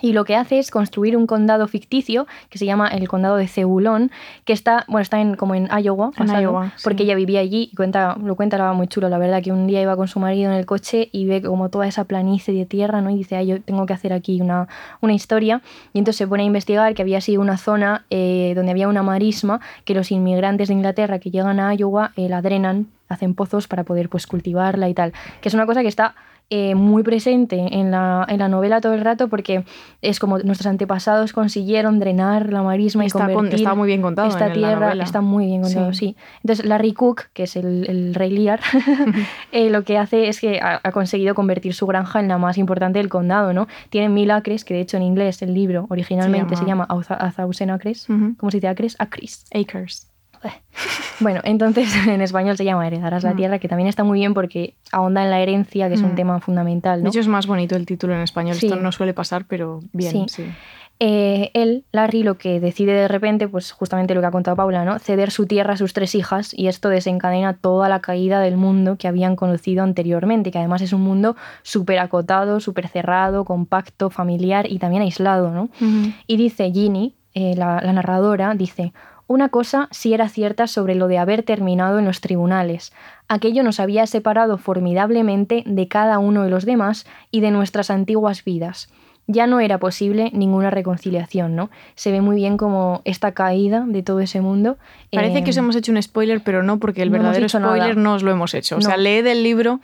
Y lo que hace es construir un condado ficticio que se llama el condado de Cebulón, que está, bueno, está en, como en Iowa, En basado, Iowa, sí. porque ella vivía allí y cuenta, lo cuenta era muy chulo, la verdad, que un día iba con su marido en el coche y ve como toda esa planicie de tierra, ¿no? Y dice, ay, yo tengo que hacer aquí una, una historia. Y entonces se pone a investigar que había sido una zona eh, donde había una marisma que los inmigrantes de Inglaterra que llegan a Iowa eh, la drenan, hacen pozos para poder pues cultivarla y tal. Que es una cosa que está eh, muy presente en la, en la novela todo el rato porque es como nuestros antepasados consiguieron drenar la marisma y Está, con- convertir está muy bien contado esta en la tierra novela. está muy bien contado, Sí. sí. Entonces, Larry Cook, que es el, el rey Lear, eh, lo que hace es que ha, ha conseguido convertir su granja en la más importante del condado, ¿no? Tiene mil acres, que de hecho en inglés el libro originalmente se llama, llama- A Thou- A Thousand Acres. Ujú. ¿Cómo se dice acres? Acres. Acres. Bueno, entonces en español se llama Heredarás la Mm. tierra, que también está muy bien porque ahonda en la herencia, que es un Mm. tema fundamental, ¿no? De hecho, es más bonito el título en español. Sí. Esto no suele pasar, pero bien, Sí. sí. Eh, él, Larry, lo que decide de repente, pues justamente lo que ha contado Paula, ¿no? Ceder su tierra a sus tres hijas y esto desencadena toda la caída del mundo que habían conocido anteriormente, que además es un mundo súper acotado, súper cerrado, compacto, familiar y también aislado, ¿no? Y dice Ginny, eh, la, la narradora, dice, una cosa sí era cierta sobre lo de haber terminado en los tribunales. Aquello nos había separado formidablemente de cada uno de los demás y de nuestras antiguas vidas. Ya no era posible ninguna reconciliación, ¿no? Se ve muy bien como esta caída de todo ese mundo. Parece eh, que os hemos hecho un spoiler, pero no, porque el no verdadero spoiler nada. no os lo hemos hecho. O sea, leed el libro,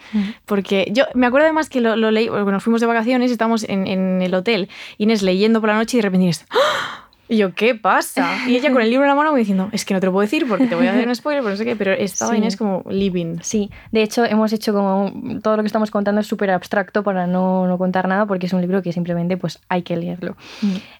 porque yo me acuerdo además que lo, lo leí, bueno, nos fuimos de vacaciones, estábamos en, en el hotel, Inés leyendo por la noche y de repente Inés, ¡Ah! Y yo, ¿qué pasa? Y ella con el libro en la mano me diciendo, es que no te lo puedo decir porque te voy a hacer un spoiler, pero no sé qué, pero estaba Sí. Inés como living. Sí, de hecho hemos hecho como todo lo que estamos contando es súper abstracto para no, no contar nada porque es un libro que simplemente pues hay que leerlo.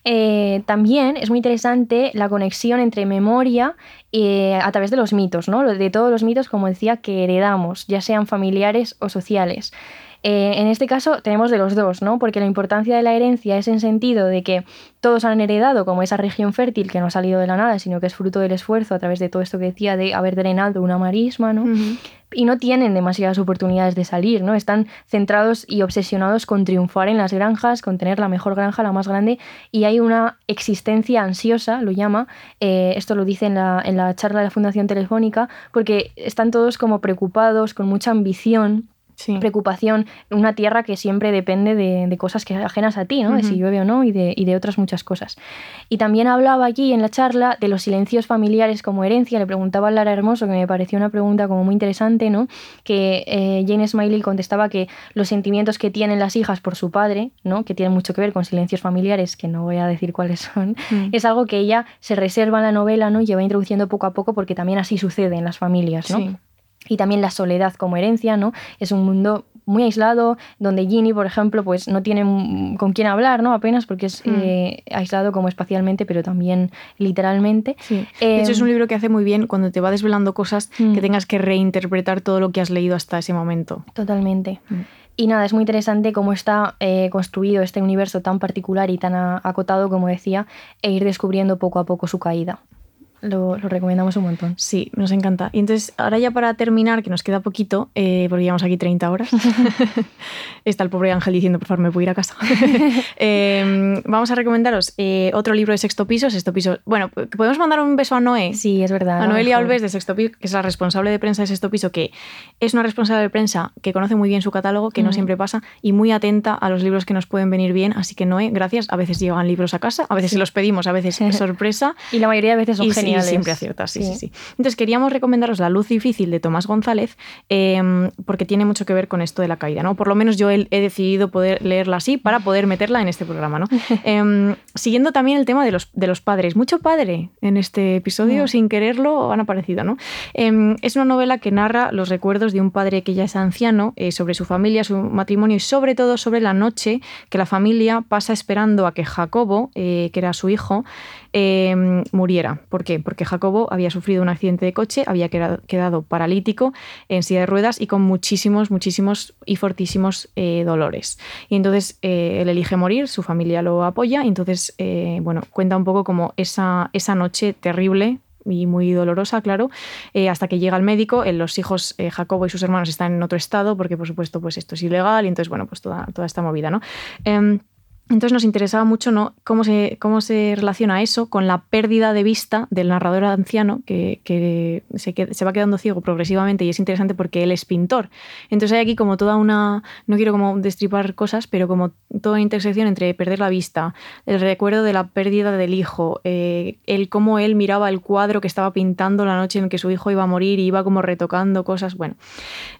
Eh, también es muy interesante la conexión entre memoria eh, a través de los mitos, ¿no? de todos los mitos, como decía, que heredamos, ya sean familiares o sociales. Eh, en este caso tenemos de los dos, ¿no? Porque la importancia de la herencia es en sentido de que todos han heredado como esa región fértil que no ha salido de la nada, sino que es fruto del esfuerzo a través de todo esto que decía de haber drenado una marisma, ¿no? Y no tienen demasiadas oportunidades de salir, ¿no? Están centrados y obsesionados con triunfar en las granjas, con tener la mejor granja, la más grande, y hay una existencia ansiosa, lo llama, eh, esto lo dice en la, en la charla de la Fundación Telefónica, porque están todos como preocupados, con mucha ambición, Sí. preocupación, una tierra que siempre depende de, de cosas que ajenas a ti, ¿no? De si llueve o no y de, y de otras muchas cosas. Y también hablaba allí en la charla de los silencios familiares como herencia. Le preguntaba a Lara Hermoso, que me pareció una pregunta como muy interesante, ¿no? Que eh, Jane Smiley contestaba que los sentimientos que tienen las hijas por su padre, ¿no? Que tienen mucho que ver con silencios familiares, que no voy a decir cuáles son, Mm. es algo que ella se reserva en la novela, ¿no? Y va introduciendo poco a poco porque también así sucede en las familias, ¿no? Sí. Y también la soledad como herencia, ¿no? Es un mundo muy aislado, donde Ginny, por ejemplo, pues no tiene mm, con quién hablar, ¿no? Apenas porque es Mm. eh, aislado como espacialmente, pero también literalmente. Sí. De hecho, es un Em, libro que hace muy bien cuando te va desvelando cosas Mm. que tengas que reinterpretar todo lo que has leído hasta ese momento. Totalmente. Mm. Y nada, es muy interesante cómo está eh, construido este universo tan particular y tan acotado, como decía, e ir descubriendo poco a poco su caída. Lo, lo recomendamos un montón. Sí, nos encanta. Y entonces, ahora ya para terminar, que nos queda poquito, eh, porque llevamos aquí 30 horas, está el pobre Ángel diciendo, por favor, me puedo ir a casa. Eh, vamos a recomendaros eh, otro libro de Sexto Piso. Sexto Piso. Bueno, podemos mandar un beso a Noé. Sí, es verdad. A Noelia mejor. Alves de Sexto Piso, que es la responsable de prensa de Sexto Piso, que es una responsable de prensa que conoce muy bien su catálogo, que no siempre pasa, y muy atenta a los libros que nos pueden venir bien. Así que Noé, gracias. A veces llegan libros a casa, a veces se los pedimos, a veces sorpresa. Y la mayoría de veces son Y geniales. siempre aciertas, sí, sí, sí. Entonces queríamos recomendaros La luz difícil de Tomás González, eh, porque tiene mucho que ver con esto de la caída, ¿no? Por lo menos yo he, he decidido poder leerla así para poder meterla en este programa, ¿no? Eh, siguiendo también el tema de los, de los padres. Mucho padre en este episodio, Mm. sin quererlo, han aparecido, ¿no? Eh, es una novela que narra los recuerdos de un padre que ya es anciano, eh, sobre su familia, su matrimonio y sobre todo sobre la noche que la familia pasa esperando a que Jacobo, eh, que era su hijo, eh, muriera. ¿Por qué? porque Jacobo había sufrido un accidente de coche, había quedado, paralítico en silla de ruedas y con muchísimos, muchísimos y fortísimos eh, dolores. Y entonces eh, él elige morir, su familia lo apoya, y entonces, eh, bueno, cuenta un poco como esa, esa noche terrible y muy dolorosa, claro, hasta que llega el médico, eh, los hijos, Jacobo y sus hermanos están en otro estado, porque por supuesto pues esto es ilegal, y entonces, bueno, pues toda, toda esta movida, ¿no? Entonces nos interesaba mucho ¿no? cómo, se, cómo se relaciona eso con la pérdida de vista del narrador anciano que, que se, que- se va quedando ciego progresivamente y es interesante porque él es pintor. Entonces hay aquí como toda una, no quiero como destripar cosas, pero como toda una intersección entre perder la vista, el recuerdo de la pérdida del hijo, eh, el cómo él miraba el cuadro que estaba pintando la noche en que su hijo iba a morir y iba como retocando cosas, bueno.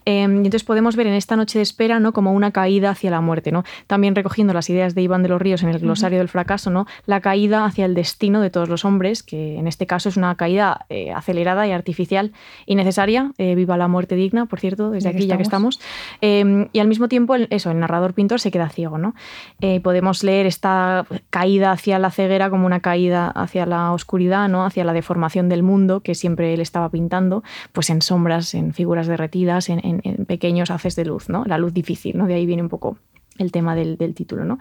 Eh, entonces podemos ver en esta noche de espera ¿no? como una caída hacia la muerte, ¿no? también recogiendo las ideas de Iván de los Ríos en el glosario del fracaso, ¿no? la caída hacia el destino de todos los hombres, que en este caso es una caída eh, acelerada y artificial y necesaria. Eh, viva la muerte digna, por cierto, desde aquí ya que estamos. Eh, y al mismo tiempo, el- eso, el narrador pintor se queda ciego. ¿no? Eh, podemos leer esta caída hacia la ceguera como una caída hacia la oscuridad, ¿no? hacia la deformación del mundo que siempre él estaba pintando, pues en sombras, en figuras derretidas, en, en- en pequeños haces de luz, ¿no? la luz difícil. ¿no? De ahí viene un poco el tema del, del título. ¿no?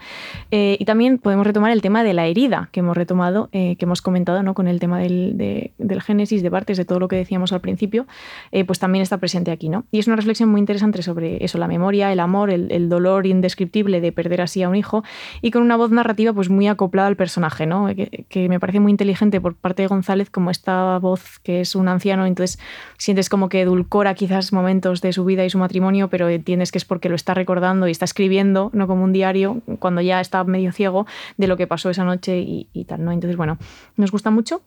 Eh, y también podemos retomar el tema de la herida que hemos retomado, eh, que hemos comentado ¿no? con el tema del, de- del génesis, de partes, de todo lo que decíamos al principio, eh, pues también está presente aquí. ¿no? Y es una reflexión muy interesante sobre eso, la memoria, el amor, el, el dolor indescriptible de perder así a un hijo y con una voz narrativa pues muy acoplada al personaje, ¿no? que, que me parece muy inteligente por parte de González como esta voz que es un anciano, entonces sientes como que edulcora quizás momentos de su vida y su matrimonio, pero entiendes que es porque lo está recordando y está escribiendo, no como un diario, cuando ya está medio ciego de lo que pasó esa noche y, y tal, ¿no? Entonces, bueno, nos gusta mucho.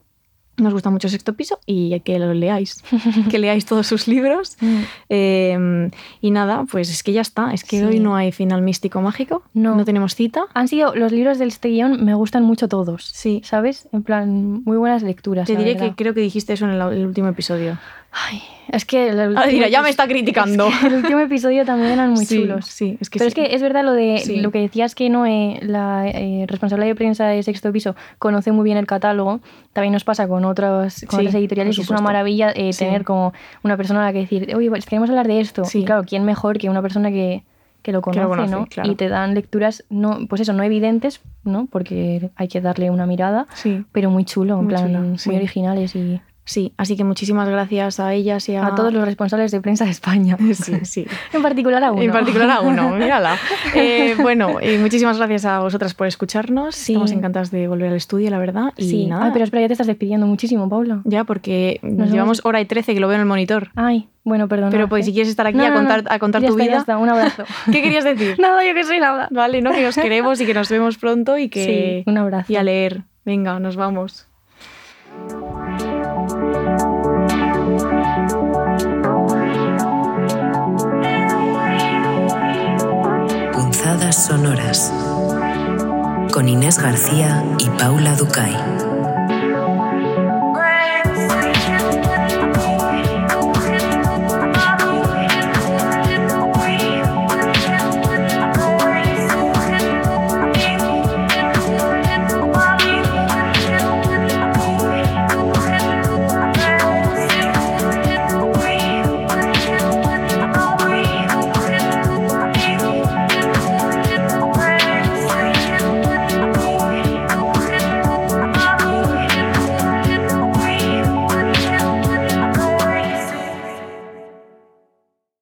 Nos gusta mucho Sexto Piso y que lo leáis, que leáis todos sus libros. Eh, y nada, pues es que ya está. Es que Sí. hoy no hay final místico mágico. No. no tenemos cita. Han sido los libros del este guion, me gustan mucho todos. Sí. ¿Sabes? En plan, muy buenas lecturas. Te diré verdad. que creo que dijiste eso en el, el último episodio. Ay, es que. el último Ah, mira, ya me está criticando. es que el último episodio también eran muy Sí, chulos. Sí, es que Pero sí. es que es verdad lo de Sí. lo que decías que Noé, la eh, responsable de prensa de Sexto Piso, conoce muy bien el catálogo. También nos pasa con otras, con otras editoriales es una maravilla eh, tener como una persona a la que decir, oye, pues queremos hablar de esto. Sí. Y claro, ¿quién mejor que una persona que, que lo Que conoce, lo conoce, ¿no? claro. Y te dan lecturas, no, pues eso, no evidentes, ¿no? Porque hay que darle una mirada, Sí. pero muy chulo, en Muy plan, chulo, sí. muy originales y Sí, así que muchísimas gracias a ellas y a, a todos los responsables de prensa de España. Sí, sí. en particular a uno. En particular a uno, mírala. Eh, bueno, eh, muchísimas gracias a vosotras por escucharnos. Sí. Estamos encantadas de volver al estudio, la verdad. Y Sí. nada, Ay, pero espera, ya te estás despidiendo muchísimo, Paula. ya porque Nos llevamos hemos- hora y trece que lo veo en el monitor. Ay, bueno, perdón. Pero pues si quieres estar aquí a contar, a contar ya tu está, vida. Ya está, un abrazo. ¿Qué querías decir? nada, yo que soy nada. Vale, ¿no? Que os queremos y que nos vemos pronto y que. Sí, un abrazo. Y a leer. Venga, nos vamos. Sonoras con Inés García y Paula Ducay.